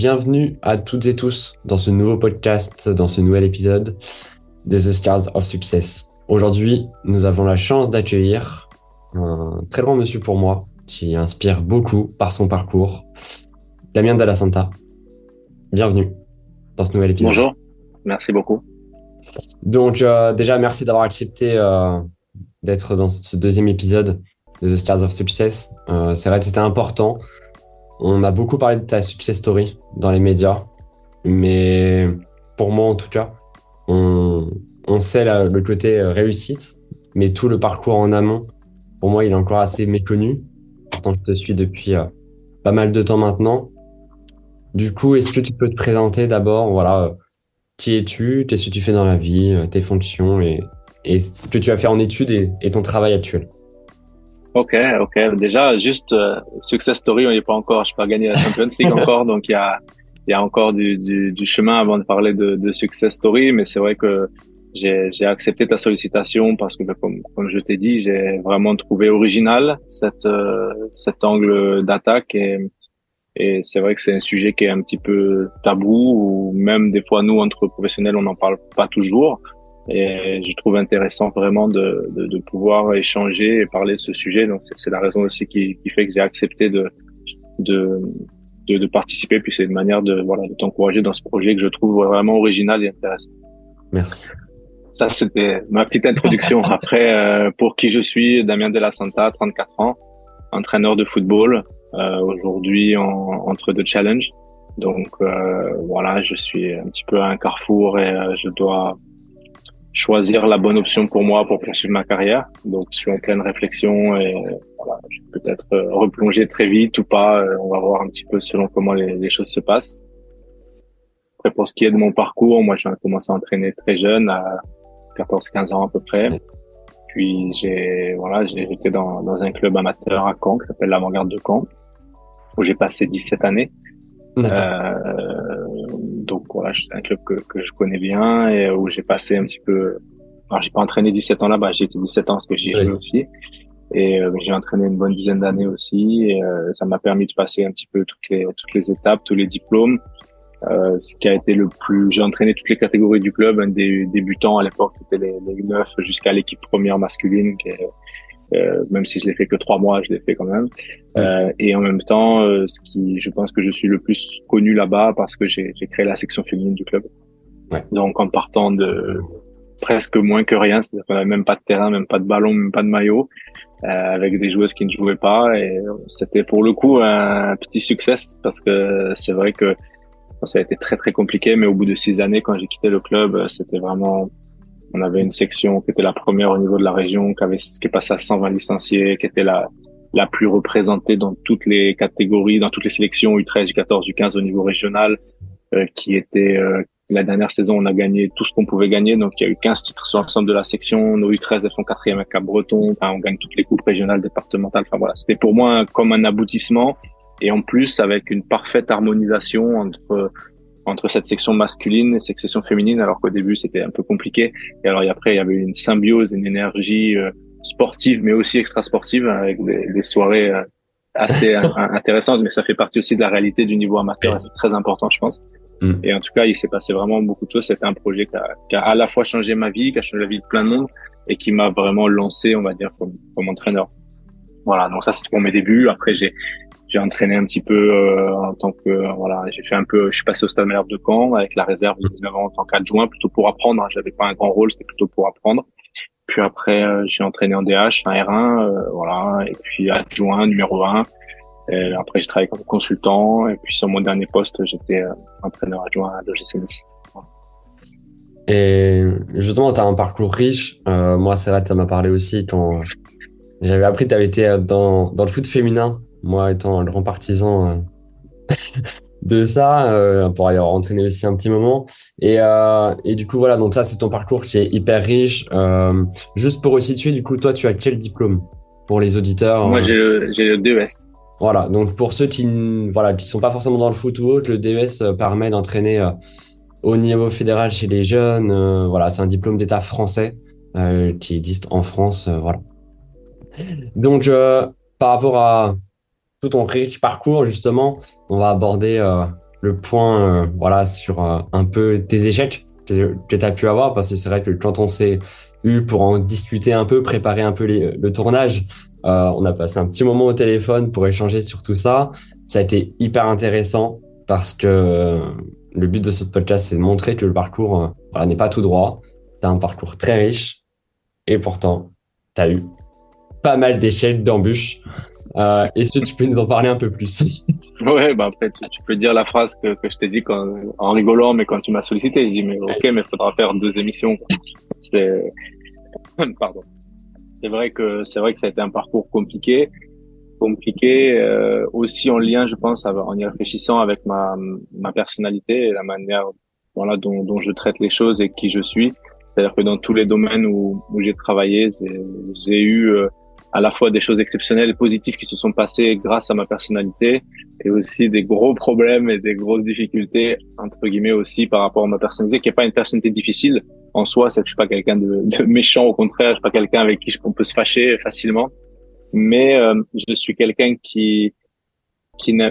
Bienvenue à toutes et tous dans ce nouveau podcast, dans ce nouvel épisode de The Stars of Success. Aujourd'hui, nous avons la chance d'accueillir un très grand monsieur pour moi qui inspire beaucoup par son parcours, Damien Dalla Santa. Bienvenue dans ce nouvel épisode. Bonjour, merci beaucoup. Donc euh, déjà, merci d'avoir accepté euh, d'être dans ce deuxième épisode de The Stars of Success. Euh, c'est vrai que c'était important on a beaucoup parlé de ta success story dans les médias, mais pour moi en tout cas, on, sait le côté euh, réussite, mais tout le parcours en amont, pour moi, il est encore assez méconnu. Pourtant, je te suis depuis euh, pas mal de temps maintenant. Du coup, est-ce que tu peux te présenter d'abord, voilà, euh, qui es-tu, qu'est-ce que tu fais dans la vie, tes fonctions et, ce que tu as fait en études et ton travail actuel Ok, ok. Déjà, juste euh, success story, on n'y est pas encore. Je n'ai pas gagné la Champions League encore, donc il y a, y a encore du, du, du, chemin avant de parler de, de success story. Mais c'est vrai que j'ai accepté ta sollicitation parce que, comme, comme je t'ai dit, j'ai vraiment trouvé original cette, euh, cet angle d'attaque et, et c'est vrai que c'est un sujet qui est un petit peu tabou ou même des fois nous entre professionnels on n'en parle pas toujours. Et je trouve intéressant vraiment de, de, de, pouvoir échanger et parler de ce sujet. Donc c'est la raison aussi qui, qui fait que j'ai accepté de, de, de, de, participer. Puis c'est une manière de, voilà, de t'encourager dans ce projet que je trouve vraiment original et intéressant. Merci. Ça, c'était ma petite introduction. Après, euh, pour qui je suis, Damien De La Santa, 34 ans, entraîneur de football, euh, aujourd'hui en, entre deux challenges. Donc euh, voilà, je suis un petit peu à un carrefour et euh, je dois choisir la bonne option pour moi pour poursuivre ma carrière. Donc, je suis en pleine réflexion et voilà, je vais peut-être euh, replonger très vite ou pas. Euh, on va voir un petit peu selon comment les, choses se passent. Après, pour ce qui est de mon parcours, moi, j'ai commencé à entraîner très jeune, à 14-15 ans à peu près. Puis, j'ai voilà, été dans, dans un club amateur à Caen qui s'appelle l'Avant-Garde de Caen, où j'ai passé 17 années. Euh, donc voilà, c'est un club que, que, je connais bien et où j'ai passé un petit peu. Alors j'ai pas entraîné 17 ans là-bas, j'ai été 17 ans parce que j'y ai joué aussi. Et euh, j'ai entraîné une bonne dizaine d'années aussi. Et euh, ça m'a permis de passer un petit peu toutes les toutes les étapes, tous les diplômes. Euh, ce qui a été le plus, j'ai entraîné toutes les catégories du club, un des débutants à l'époque, c'était les, les 9 jusqu'à l'équipe première masculine, qui est, euh, même si je l'ai fait que trois mois, je l'ai fait quand même. Euh, et en même temps, euh, ce qui, je pense que je suis le plus connu là-bas parce que j'ai créé la section féminine du club. Ouais. Donc en partant de presque moins que rien, c'est-à-dire qu'on n'avait même pas de terrain, même pas de ballon, même pas de maillot, euh, avec des joueuses qui ne jouaient pas. Et c'était pour le coup un petit succès parce que c'est vrai que ça a été très très compliqué, mais au bout de six années, quand j'ai quitté le club, c'était vraiment on avait une section qui était la première au niveau de la région, qui avait qui est passée à 120 licenciés, qui était la la plus représentée dans toutes les catégories, dans toutes les sélections U13, U14, U15 au niveau régional, euh, qui était euh, la dernière saison, on a gagné tout ce qu'on pouvait gagner. Donc, il y a eu 15 titres sur l'ensemble de la section. Nos U13, elles font quatrième à Cap-Breton. Enfin, on gagne toutes les coupes régionales, départementales. Enfin, voilà. C'était pour moi comme un aboutissement. Et en plus, avec une parfaite harmonisation entre entre cette section masculine et cette section féminine, alors qu'au début c'était un peu compliqué. Et alors après il y avait une symbiose, une énergie euh, sportive, mais aussi extra-sportive, avec des, des soirées euh, assez intéressantes. Mais ça fait partie aussi de la réalité du niveau amateur, c'est très important, je pense. Mm. Et en tout cas, il s'est passé vraiment beaucoup de choses. C'était un projet qui a, qui a, à la fois changé ma vie, qui a changé la vie de plein de monde, et qui m'a vraiment lancé, on va dire, comme, comme entraîneur. Voilà, donc ça c'était pour mes débuts. Après, j'ai j'ai entraîné un petit peu euh, en tant que euh, voilà, j'ai fait un peu, je suis passé au Stade Malherbe de Caen avec la réserve de 19 ans en tant qu'adjoint, plutôt pour apprendre. Hein, J'avais pas un grand rôle, c'était plutôt pour apprendre. Puis après, euh, j'ai entraîné en DH, en R1, voilà, et puis adjoint numéro 1. Et après, j'ai travaillé comme consultant, et puis sur mon dernier poste, j'étais entraîneur adjoint à l'OGC Nice. Et justement, tu as un parcours riche. moi, c'est vrai que ça m'a parlé aussi quand j'avais appris que tu avais été dans, dans le foot féminin moi étant un grand partisan euh, de ça, euh, pour y avoir entraîné aussi un petit moment. Et, euh, et du coup, voilà, donc ça, c'est ton parcours qui est hyper riche. Euh, juste pour resituer, du coup, toi, tu as quel diplôme pour les auditeurs Moi, j'ai le, le DES. Voilà, donc pour ceux qui ne voilà, qui sont pas forcément dans le foot ou autre, le DES permet d'entraîner au niveau fédéral chez les jeunes. voilà, c'est un diplôme d'État français qui existe en France. voilà. Donc, par rapport à tout ton riche parcours, justement, on va aborder euh, le point voilà, sur un peu tes échecs que, tu as pu avoir, parce que c'est vrai que quand on s'est eu pour en discuter un peu, préparer un peu le tournage, on a passé un petit moment au téléphone pour échanger sur tout ça. Ça a été hyper intéressant parce que le but de ce podcast, c'est de montrer que le parcours voilà, n'est pas tout droit. Tu as un parcours très riche et pourtant, tu as eu pas mal d'échelles, d'embûches. Euh, Est-ce que tu peux nous en parler un peu plus? Ouais, bah après, tu, peux dire la phrase que, que je t'ai dit quand, en rigolant, mais quand tu m'as sollicité, j'ai dit, mais ok, mais il faudra faire deux émissions. C'est, pardon. C'est vrai que, c'est vrai que ça a été un parcours compliqué, compliqué, euh, aussi en lien, je pense, en y réfléchissant avec ma, ma personnalité et la manière, voilà, dont, dont je traite les choses et qui je suis. C'est-à-dire que dans tous les domaines où, où j'ai travaillé, j'ai eu, euh, à la fois des choses exceptionnelles et positives qui se sont passées grâce à ma personnalité et aussi des gros problèmes et des grosses difficultés entre guillemets aussi par rapport à ma personnalité qui est pas une personnalité difficile en soi c'est que je suis pas quelqu'un de, méchant au contraire je suis pas quelqu'un avec qui on peut se fâcher facilement. Mais euh, je suis quelqu'un qui qui ne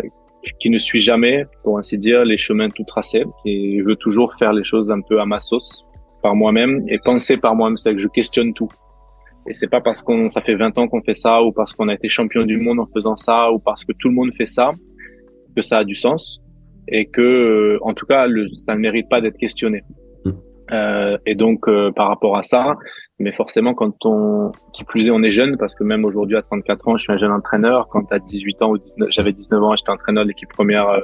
qui ne suit jamais pour ainsi dire les chemins tout tracés qui veut toujours faire les choses un peu à ma sauce par moi-même. Et penser par moi-même c'est que je questionne tout et c'est pas parce qu'on ça fait 20 ans qu'on fait ça ou parce qu'on a été champion du monde en faisant ça ou parce que tout le monde fait ça que ça a du sens et que euh, en tout cas le, ça ne mérite pas d'être questionné. Mm. Euh, et donc euh, par rapport à ça, mais forcément quand on qui plus est on est jeune parce que même aujourd'hui à 34 ans je suis un jeune entraîneur. Quand à 18 ans ou 19 j'avais 19 ans j'étais entraîneur de l'équipe première euh,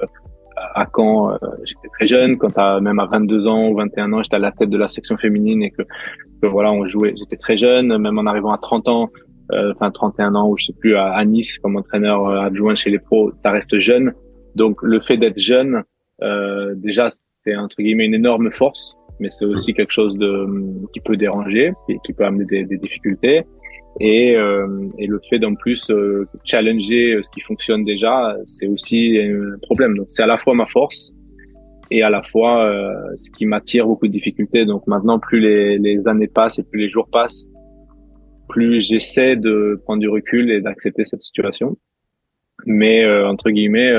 à Caen, euh, j'étais très jeune. Quand à, même à 22 ans ou 21 ans, j'étais à la tête de la section féminine et que, que voilà, on jouait. J'étais très jeune. Même en arrivant à 30 ans, euh, enfin 31 ans ou je sais plus à, Nice comme entraîneur euh, adjoint chez les pros, ça reste jeune. Donc le fait d'être jeune, euh, déjà c'est entre guillemets une énorme force, mais c'est aussi quelque chose de qui peut déranger et qui peut amener des, des difficultés et, euh, et le fait d'en plus euh, challenger euh, ce qui fonctionne déjà, c'est aussi un problème. Donc c'est à la fois ma force et à la fois euh, ce qui m'attire beaucoup de difficultés. Donc maintenant, plus les, les, années passent et plus les jours passent, plus j'essaie de prendre du recul et d'accepter cette situation. Mais euh, entre guillemets,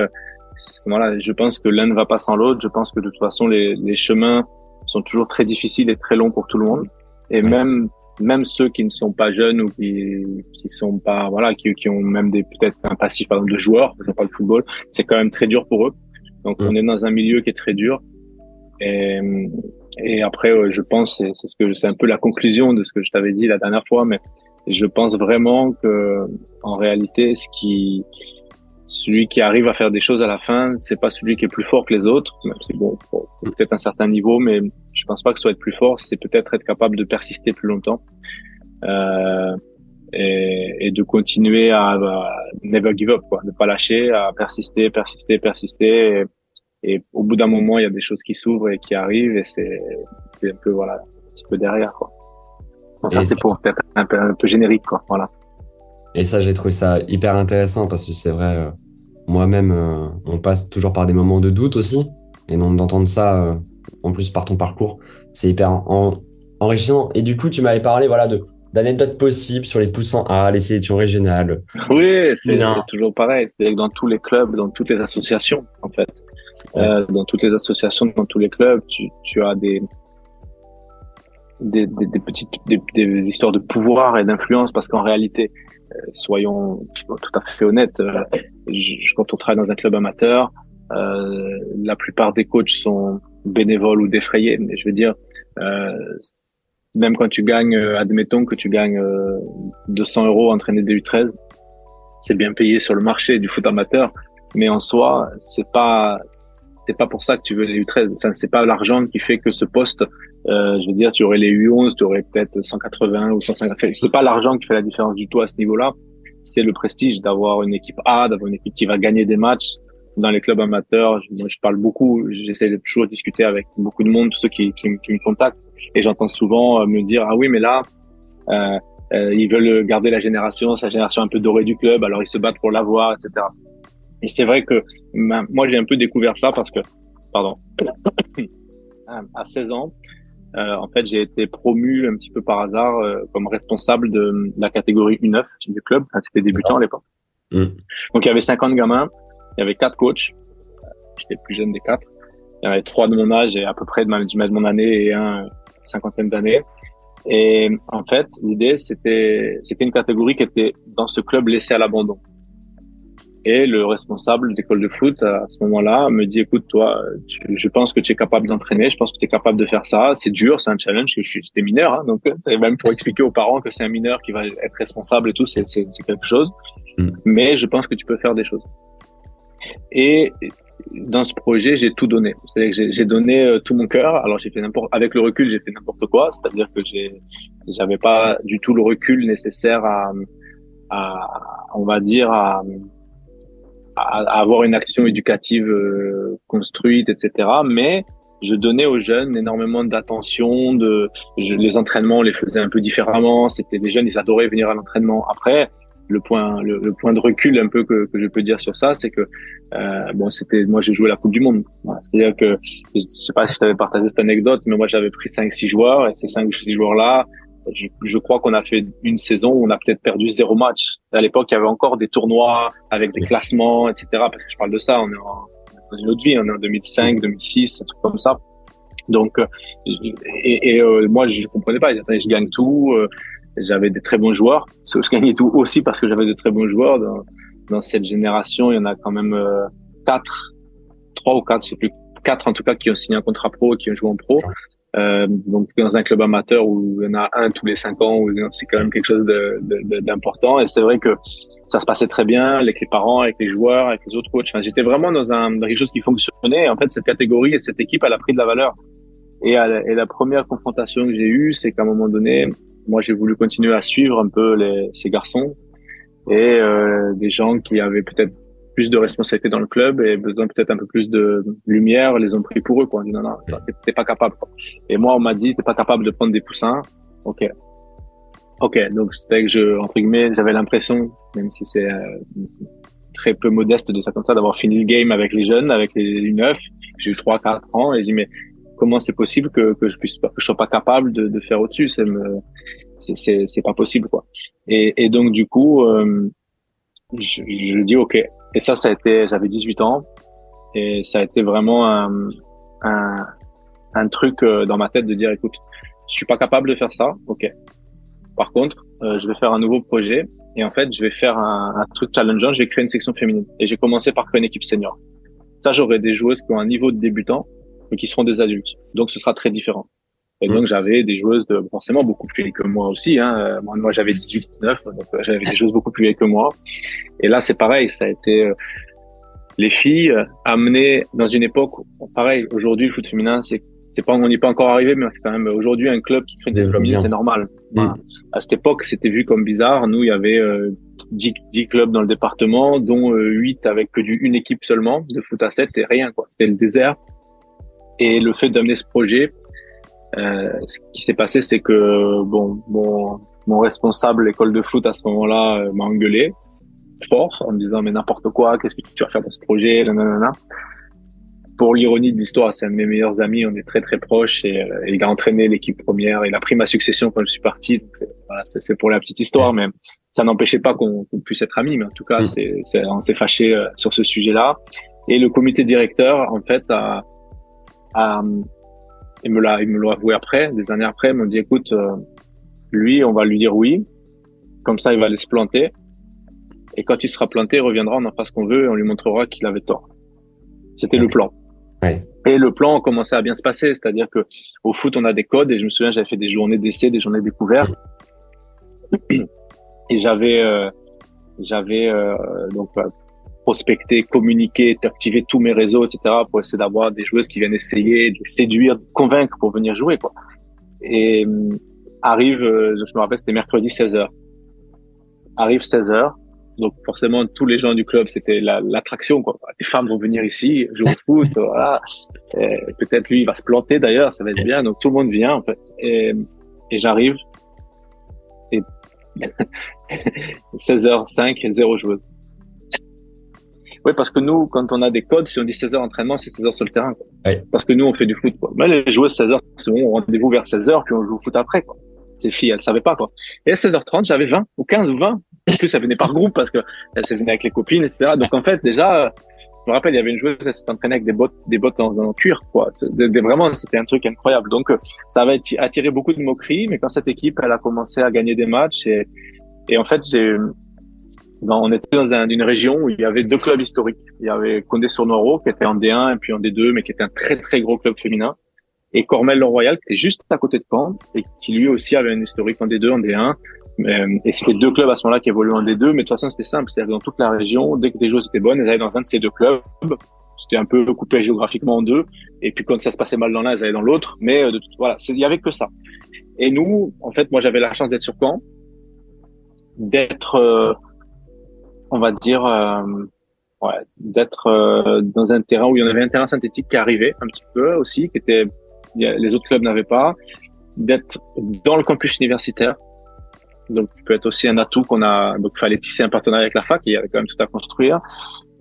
voilà, je pense que l'un ne va pas sans l'autre. Je pense que de toute façon, les, les chemins sont toujours très difficiles et très longs pour tout le monde. Et même même ceux qui ne sont pas jeunes ou qui qui sont pas voilà qui, qui ont même des peut-être un passif par exemple de joueurs je pas le football c'est quand même très dur pour eux. Donc on est dans un milieu qui est très dur. Et et après je pense c'est ce que c'est un peu la conclusion de ce que je t'avais dit la dernière fois mais je pense vraiment que en réalité ce qui celui qui arrive à faire des choses à la fin, c'est pas celui qui est plus fort que les autres. C'est bon, peut-être un certain niveau, mais je pense pas que ce soit être plus fort. C'est peut-être être capable de persister plus longtemps euh, et, et, de continuer à, à, never give up, quoi, ne pas lâcher, à persister, persister, persister. Et, et au bout d'un moment, il y a des choses qui s'ouvrent et qui arrivent, et c'est c'est un peu voilà un petit peu derrière, quoi. Bon, ça c'est pour peut-être un peu, un peu générique, quoi. Voilà. Et ça, j'ai trouvé ça hyper intéressant parce que c'est vrai, euh, moi-même, euh, on passe toujours par des moments de doute aussi. Et donc d'entendre ça, euh, en plus par ton parcours, c'est hyper enrichissant. Et du coup, tu m'avais parlé voilà, de d'anecdotes possibles sur les poussants A, les sélections régionales. Oui, c'est toujours pareil. C'est dans tous les clubs, dans toutes les associations, en fait. dans toutes les associations, dans tous les clubs, tu, tu as des, des, des, des petites des, des, histoires de pouvoir et d'influence parce qu'en réalité soyons tout à fait honnêtes, euh, quand on travaille dans un club amateur, euh, la plupart des coachs sont bénévoles ou défrayés. Mais je veux dire, même quand tu gagnes, admettons que tu gagnes 200 euros entraîné des U13, c'est bien payé sur le marché du foot amateur, mais en soi, c'est pas c'est pas pour ça que tu veux les U13. Enfin, c'est pas l'argent qui fait que ce poste euh, je veux dire, tu aurais les U11, tu aurais peut-être 180 ou 150. C'est pas l'argent qui fait la différence du tout à ce niveau-là. C'est le prestige d'avoir une équipe A, d'avoir une équipe qui va gagner des matchs dans les clubs amateurs. Je parle beaucoup, j'essaie de toujours discuter avec beaucoup de monde, tous ceux qui, qui, qui me contactent. Et j'entends souvent euh, me dire, ah oui, mais là, euh, euh, ils veulent garder la génération, sa génération un peu dorée du club, alors ils se battent pour l'avoir, etc. Et c'est vrai que moi, j'ai un peu découvert ça parce que, pardon, à 16 ans, euh, en fait, j'ai été promu un petit peu par hasard euh, comme responsable de la catégorie U9 du club. C'était débutant à l'époque. Mm. Donc, il y avait 50 gamins, il y avait quatre coachs. j'étais le plus jeune des quatre. Il y en avait trois de mon âge et à peu près de, ma, de mon année et un cinquantaine d'années. Et en fait, l'idée, c'était, c'était une catégorie qui était dans ce club laissé à l'abandon. Et le responsable d'école de foot, à ce moment-là, me dit, écoute, toi, je pense que tu es capable d'entraîner, je pense que tu es capable de faire ça. C'est dur, c'est un challenge, je suis, j'étais mineur, hein, donc c'est même pour expliquer aux parents que c'est un mineur qui va être responsable et tout, c'est, c'est, c'est quelque chose. Mm. Mais je pense que tu peux faire des choses. Et dans ce projet, j'ai tout donné. C'est-à-dire que j'ai donné euh, tout mon cœur. Alors j'ai fait n'importe, avec le recul, j'ai fait n'importe quoi. C'est-à-dire que j'ai, j'avais pas du tout le recul nécessaire à, à on va dire, à, à, avoir une action éducative euh, construite, etc. Mais je donnais aux jeunes énormément d'attention. De, les entraînements, on les faisait un peu différemment. C'était des jeunes, ils adoraient venir à l'entraînement. Après, le point, le, point de recul un peu que, que je peux dire sur ça, c'est que euh, bon, c'était moi j'ai joué la Coupe du Monde. C'est-à-dire que je sais pas si je t'avais partagé cette anecdote, mais moi j'avais pris cinq six joueurs et ces cinq six joueurs là, je, je, crois qu'on a fait une saison où on a peut-être perdu zéro match. À l'époque, il y avait encore des tournois avec des classements, etc. Parce que je parle de ça, on est dans une autre vie, on est en 2005, 2006, un truc comme ça. Donc, euh, et, et euh, moi, je comprenais pas. Je gagne tout. Euh, j'avais des très bons joueurs. Je gagnais tout aussi parce que j'avais de très bons joueurs. Dans, dans, cette génération, il y en a quand même quatre, trois ou quatre, je sais plus, quatre en tout cas qui ont signé un contrat pro et qui ont joué en pro. Euh, donc dans un club amateur où il y en a un tous les cinq ans, c'est quand même quelque chose d'important. Et c'est vrai que ça se passait très bien avec les parents, avec les joueurs, avec les autres coachs. Enfin, J'étais vraiment dans, un, dans quelque chose qui fonctionnait. En fait, cette catégorie et cette équipe, elle a pris de la valeur. Et, et la première confrontation que j'ai eue, c'est qu'à un moment donné, moi, j'ai voulu continuer à suivre un peu les, ces garçons et euh, des gens qui avaient peut-être plus de responsabilité dans le club et besoin peut-être un peu plus de lumière, les ont pris pour eux, quoi. Dit non, non, t'es pas capable, Et moi, on m'a dit, t'es pas capable de prendre des poussins. Ok. Ok. Donc, c'était que je, entre guillemets, j'avais l'impression, même si c'est euh, très peu modeste de ça comme ça, d'avoir fini le game avec les jeunes, avec les U9. J'ai eu trois, quatre ans et j'ai dit, mais comment c'est possible que, que je puisse pas, que je sois pas capable de, de faire au-dessus? C'est c'est, c'est, pas possible, quoi. Et, et donc, du coup, euh, je, je dis, OK, et ça, ça a été, j'avais 18 ans et ça a été vraiment un, un, un, truc euh, dans ma tête de dire, écoute, je suis pas capable de faire ça, ok. Par contre, euh, je vais faire un nouveau projet et en fait, je vais faire un, un truc challengeant. Je vais créer une section féminine et j'ai commencé par créer une équipe senior. Ça, j'aurai des joueuses qui ont un niveau de débutant mais qui seront des adultes. Donc, ce sera très différent. Et donc, mmh. j'avais des joueuses de, forcément beaucoup plus vieilles que moi aussi. Hein. Moi, moi j'avais 18, 19, donc euh, j'avais des joueuses beaucoup plus vieilles que moi. Et là, c'est pareil, ça a été euh, les filles euh, amenées dans une époque, pareil, aujourd'hui, le foot féminin, c'est c'est pas, on n'y est pas encore arrivé, mais c'est quand même aujourd'hui un club qui crée une féminine, c'est normal. Mmh. À cette époque, c'était vu comme bizarre. Nous, il y avait euh, 10, 10, clubs dans le département, dont euh, 8 avec que du, une équipe seulement de foot à 7 et rien, quoi. C'était le désert. Et le fait d'amener ce projet, euh, ce qui s'est passé, c'est que bon, mon, mon responsable école de foot à ce moment-là euh, m'a engueulé fort en me disant mais n'importe quoi, qu'est-ce que tu vas faire dans ce projet, nanana. Pour l'ironie de l'histoire, c'est un de mes meilleurs amis, on est très très proches et, euh, il a entraîné l'équipe première, il a pris ma succession quand je suis parti. c'est voilà, pour la petite histoire, mais ça n'empêchait pas qu'on puisse être amis. Mais en tout cas, c'est on s'est fâché sur ce sujet-là. Et le comité directeur, en fait, a, a il me l'a, il me l'a avoué après, des années après, il m'a dit, écoute, euh, lui, on va lui dire oui. Comme ça, il va aller se planter. Et quand il sera planté, il reviendra, on en fera ce qu'on veut et on lui montrera qu'il avait tort. C'était le plan. Et le plan commençait à bien se passer, c'est-à-dire que au foot, on a des codes et je me souviens, j'avais fait des journées d'essai, des journées découvertes. Et j'avais, euh, j'avais euh, donc prospecter, communiquer, activer tous mes réseaux, etc. pour essayer d'avoir des joueuses qui viennent essayer de séduire, de convaincre pour venir jouer, quoi. Et euh, arrive, euh, je me rappelle, c'était mercredi 16h. Arrive 16h. Donc forcément, tous les gens du club, c'était l'attraction, quoi. Les femmes vont venir ici, jouer au foot, voilà. Peut-être lui, il va se planter d'ailleurs, ça va être bien. Donc tout le monde vient, en fait. Et, et j'arrive. Et 16h05, zéro joueuse. Oui, parce que nous, quand on a des codes, si on dit 16 heures d'entraînement, c'est 16 heures sur le terrain. Parce que nous, on fait du foot. Quoi. Mais les joueurs, 16 heures, c'est bon, on rendez-vous vers 16 heures, puis on joue au foot après. Quoi. Ces filles, elles savaient pas. quoi. Et à 16h30, j'avais 20 ou 15 ou 20. En plus, ça venait par groupe parce que elles venaient avec les copines, etc. Donc en fait, déjà, me rappelle, il y avait une joueuse, elle s'est entraînée avec des bottes, des bottes en, cuir, quoi. vraiment, c'était un truc incroyable. Donc, ça avait attiré beaucoup de moqueries, mais quand cette équipe, elle a commencé à gagner des matchs et, et en fait, j'ai, ben, on était dans une région où il y avait deux clubs historiques. Il y avait Condé-sur-Noireau, qui était en D1 et puis en D2, mais qui était un très, très gros club féminin. Et Cormel-le-Royal, qui était juste à côté de Caen et qui lui aussi avait un historique en D2, en D1 euh, et c'était deux clubs à ce moment-là qui évoluaient en D2, mais de toute façon c'était simple, c'est-à-dire dans toute la région, dès que des joueuses étaient bonnes, elles allaient dans un de ces deux clubs. C'était un peu coupé géographiquement en deux, et puis quand ça se passait mal dans l'un, elles allaient dans l'autre. Mais euh, de voilà, il y avait que ça. Et nous, en fait, moi j'avais la chance d'être sur Caen, d'être, euh, on va dire, ouais, d'être dans un terrain où il y en avait un terrain synthétique qui arrivait un petit peu aussi, qui était les autres clubs n'avaient pas, d'être dans le campus universitaire donc, qui peut être aussi un atout qu'on a. Donc, fallait tisser un partenariat avec la fac. Il y avait quand même tout à construire.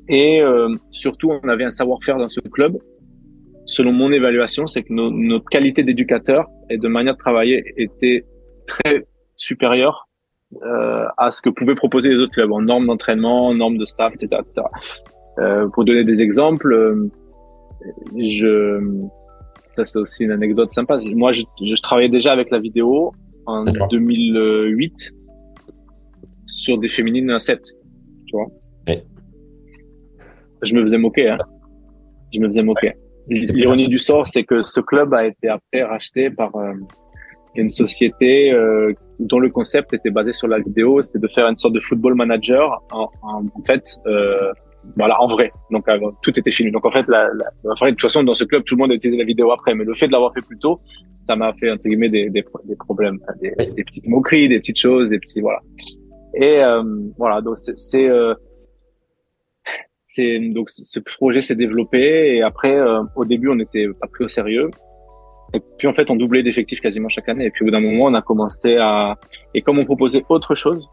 Et euh, surtout, on avait un savoir-faire dans ce club. Selon mon évaluation, c'est que notre qualité d'éducateur et de manière de travailler était très supérieure euh, à ce que pouvaient proposer les autres clubs en normes d'entraînement, en normes de staff, etc., etc. Euh, pour donner des exemples, euh, je ça c'est aussi une anecdote sympa. Moi, je, je travaillais déjà avec la vidéo en 2008 sur des féminines à 7. Tu vois Je me faisais moquer. Hein. Je me faisais moquer. L'ironie du sort, c'est que ce club a été après racheté par euh, une société euh, dont le concept était basé sur la vidéo. C'était de faire une sorte de football manager en, en, fait. Euh, voilà, en vrai. Donc, euh, tout était filmé. Donc, en fait, la, la, de toute façon, dans ce club, tout le monde a utilisé la vidéo après. Mais le fait de l'avoir fait plus tôt, ça m'a fait entre guillemets des, des, des problèmes, des, des, petites moqueries, des petites choses, des petits voilà. Et euh, voilà, donc c'est euh, c'est donc ce projet s'est développé et après euh, au début on n'était pas pris au sérieux et puis en fait on doublait d'effectifs quasiment chaque année et puis au bout d'un moment on a commencé à et comme on proposait autre chose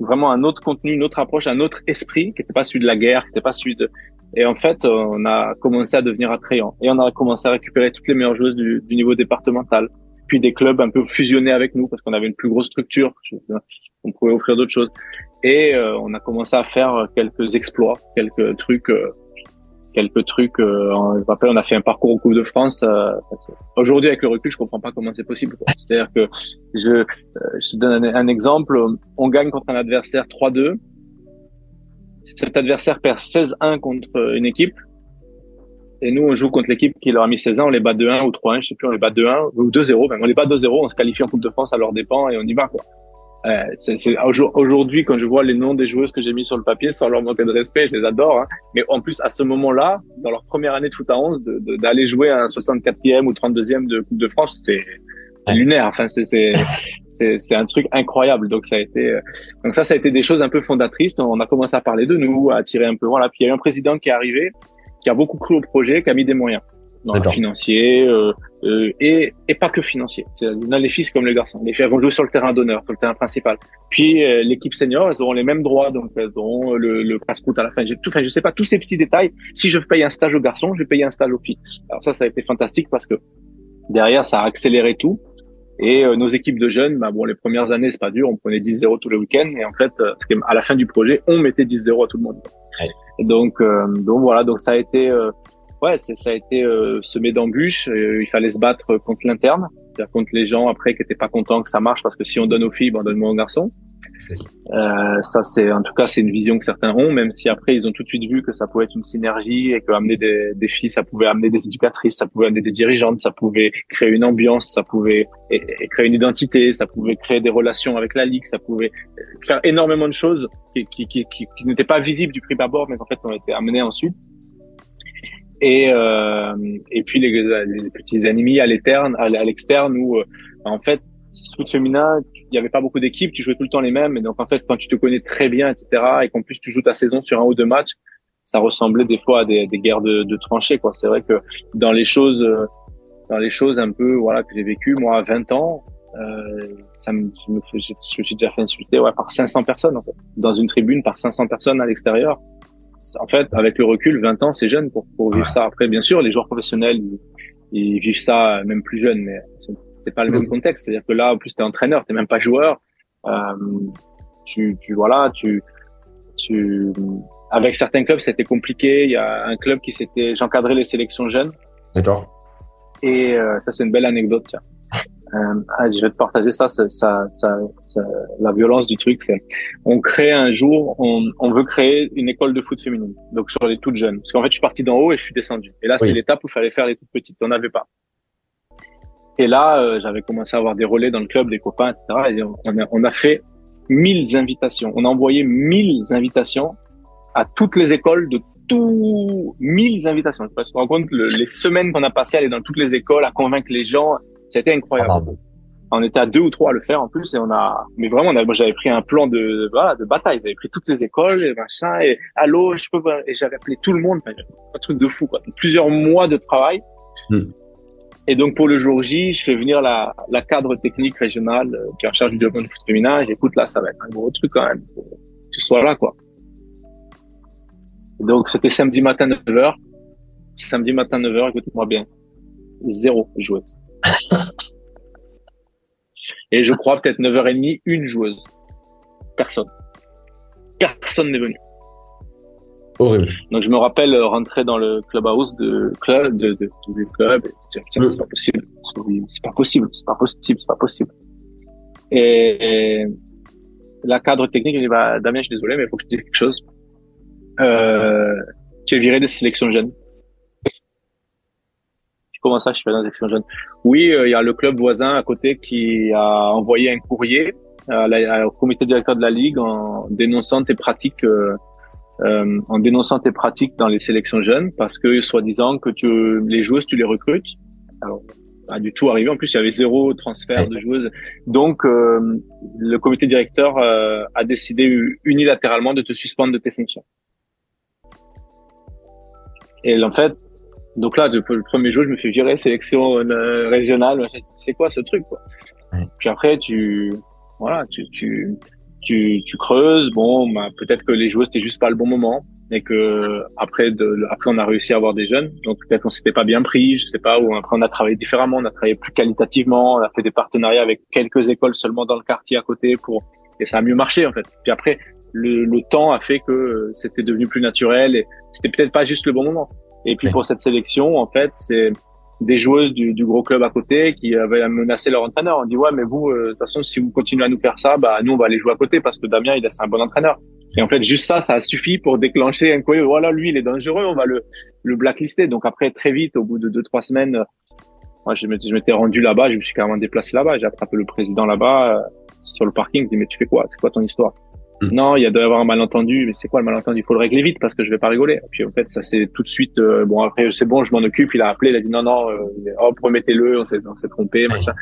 vraiment un autre contenu, une autre approche, un autre esprit qui n'était pas celui de la guerre, qui n'était pas celui de et en fait, on a commencé à devenir attrayant. Et on a commencé à récupérer toutes les meilleures joueuses du, du niveau départemental. Puis des clubs un peu fusionnés avec nous parce qu'on avait une plus grosse structure. On pouvait offrir d'autres choses. Et euh, on a commencé à faire quelques exploits, quelques trucs, euh, quelques trucs. Euh, je rappelle, on a fait un parcours au Coupe de France. Euh, aujourd'hui, avec le recul, je comprends pas comment c'est possible. C'est-à-dire que je, je te donne un, exemple. On gagne contre un adversaire 3-2 si cet adversaire perd 16-1 contre une équipe, et nous, on joue contre l'équipe qui leur a mis 16 ans, on les bat 2-1 ou 3-1, je sais plus, on les bat 2-1 ou 2-0, même on les bat 2-0, on se qualifie en Coupe de France à leur dépens et on y va, quoi. Euh, c'est, aujourd'hui, quand je vois les noms des joueuses que j'ai mis sur le papier, sans leur manquer de respect, je les adore. Hein. Mais en plus, à ce moment-là, dans leur première année de foot à 11, d'aller jouer à un 64e ou 32e de Coupe de France, c'est, lunaire. Enfin, c'est c'est c'est un truc incroyable. Donc ça a été euh, donc ça ça a été des choses un peu fondatrices. On a commencé à parler de nous, à tirer un peu. Voilà. Puis il y a eu un président qui est arrivé, qui a beaucoup cru au projet, qui a mis des moyens financiers euh, euh, et et pas que financiers. Dans les filles comme les garçons. Les filles vont jouer sur le terrain d'honneur, sur le terrain principal. Puis euh, l'équipe senior, elles auront les mêmes droits, donc elles auront le, le passe-coute à la fin. Tout, enfin, je sais pas tous ces petits détails. Si je paye un stage aux garçons, je vais payer un stage aux filles. Alors ça, ça a été fantastique parce que derrière, ça a accéléré tout. Et euh, nos équipes de jeunes, bah bon, les premières années, c'est pas dur, on prenait 10-0 tous les week-ends. Et en fait, euh, à la fin du projet, on mettait 10-0 à tout le monde. donc, euh, donc voilà, donc ça a été, ouais, ça a été semé d'embûches. il fallait se battre contre l'interne, c'est-à-dire contre les gens après qui étaient pas contents que ça marche parce que si on donne aux filles, ben, on donne moins aux garçons. Euh, ça, c'est en tout cas, c'est une vision que certains ont, même si après ils ont tout de suite vu que ça pouvait être une synergie et que amener des, des filles, ça pouvait amener des éducatrices, ça pouvait amener des dirigeantes, ça pouvait créer une ambiance, ça pouvait et, créer une identité, ça pouvait créer des relations avec la ligue, ça pouvait faire énormément de choses qui, qui, qui, qui, n'étaient pas visibles du prix abord, mais en fait ont été amenées ensuite. Et, euh, et puis les, les petits ennemis à l'externe, à l'externe où euh, en fait foot féminin, il n'y avait pas beaucoup d'équipes, tu jouais tout le temps les mêmes. Et donc, en fait, quand tu te connais très bien, etc., et qu'en plus tu joues ta saison sur un ou deux matchs, ça ressemblait des fois à des, des guerres de, de tranchées, quoi. C'est vrai que dans les choses, euh, dans les choses un peu, voilà, que j'ai vécues, moi, à 20 ans, euh, ça me, je, me je, je suis déjà fait insulter, ouais, par 500 personnes, en fait. Dans une tribune, par 500 personnes à l'extérieur. En fait, avec le recul, 20 ans, c'est jeune pour, pour vivre ça. Après, bien sûr, les joueurs professionnels, ils, ils vivent ça même plus jeunes, mais c'est pas le même mm. contexte. C'est-à-dire que là, en plus, t'es entraîneur, t'es même pas joueur. Euh, tu, tu, voilà, tu, tu, avec certains clubs, c'était compliqué. Il y a un club qui s'était, j'encadrais les sélections jeunes. D'accord. Et euh, ça, c'est une belle anecdote. Tiens. Euh, ah, je vais te partager ça, ça, ça, ça, la violence du truc. C'est, on crée un jour, on, on, veut créer une école de foot féminine. Donc sur les toutes jeunes. Parce qu'en fait, je suis parti d'en haut et je suis descendu. Et là, c'était l'étape où il fallait faire les toutes petites. On n'avait pas. Et là, euh, j'avais commencé à avoir des relais dans le club, des copains, etc. Et on a, on a fait mille invitations. On a envoyé mille invitations à toutes les écoles de tous, mille invitations. Je sais pas compte les semaines qu'on a passées à aller dans toutes les écoles, à convaincre les gens. C'était incroyable. Ah, on était à deux ou trois à le faire en plus et on a, mais vraiment, moi j'avais pris un plan de, voilà, de bataille. J'avais pris toutes les écoles et machin et allô, je peux, et j'avais appelé tout le monde. un truc de fou, quoi. Plusieurs mois de travail. Hmm. Et donc pour le jour J, je fais venir la, la cadre technique régionale euh, qui est en charge du développement du foot féminin. J'écoute là, ça va être un gros truc quand même. Que tu sois là, quoi. Donc c'était samedi matin 9h. Samedi matin 9h, écoute-moi bien. Zéro joueuse. Et je crois peut-être 9h30, une joueuse. Personne. Personne n'est venu. Horrible. Donc je me rappelle rentrer dans le clubhouse de club de, de, du club et dire c'est pas possible, c'est pas possible, c'est pas possible, c'est pas possible. Et, la cadre technique, elle dit bah Damien, je suis désolé, mais il faut que je te dise quelque chose. Euh, tu es viré des sélections jeunes. Comment ça, je suis dans des sélections jeunes Oui, euh, il y a le club voisin à côté qui a envoyé un courrier au comité directeur de la ligue en dénonçant tes pratiques. Euh, euh, en dénonçant tes pratiques dans les sélections jeunes parce que soi-disant que tu, les joueuses tu les recrutes. Alors, pas du tout arrivé. En plus, il y avait zéro transfert de joueuses. Donc, euh, le comité directeur euh, a décidé unilatéralement de te suspendre de tes fonctions. Et en fait, donc là, depuis le premier jour, je me fais virer sélection euh, régionale. C'est quoi ce truc quoi Puis après, tu voilà, tu, tu tu, tu creuses. Bon, bah, peut-être que les joueurs c'était juste pas le bon moment et que après de, après on a réussi à avoir des jeunes. Donc peut-être qu'on s'était pas bien pris, je sais pas. Ou après on a travaillé différemment, on a travaillé plus qualitativement, on a fait des partenariats avec quelques écoles seulement dans le quartier à côté pour et ça a mieux marché en fait. Puis après le, le temps a fait que c'était devenu plus naturel et c'était peut-être pas juste le bon moment. Et puis pour cette sélection en fait c'est des joueuses du, du, gros club à côté qui avaient menacé leur entraîneur. On dit ouais mais vous euh, de toute façon si vous continuez à nous faire ça, bah nous on va aller jouer à côté parce que Damien il est un bon entraîneur. Et en fait juste ça ça a suffi pour déclencher un coup. Voilà lui il est dangereux, on va le le blacklister. Donc après très vite au bout de deux trois semaines, moi je m'étais rendu là-bas, je me suis carrément déplacé là-bas, j'ai attrapé le président là-bas euh, sur le parking, je dis mais tu fais quoi? C'est quoi ton histoire? Non, il y a doit y avoir un malentendu, mais c'est quoi le malentendu? Il faut le régler vite parce que je vais pas rigoler. puis en fait, ça c'est tout de suite. Euh, bon après, c'est bon, je m'en occupe. Il a appelé, il a dit non non, euh, hop remettez-le, on s'est on s'est trompé, machin.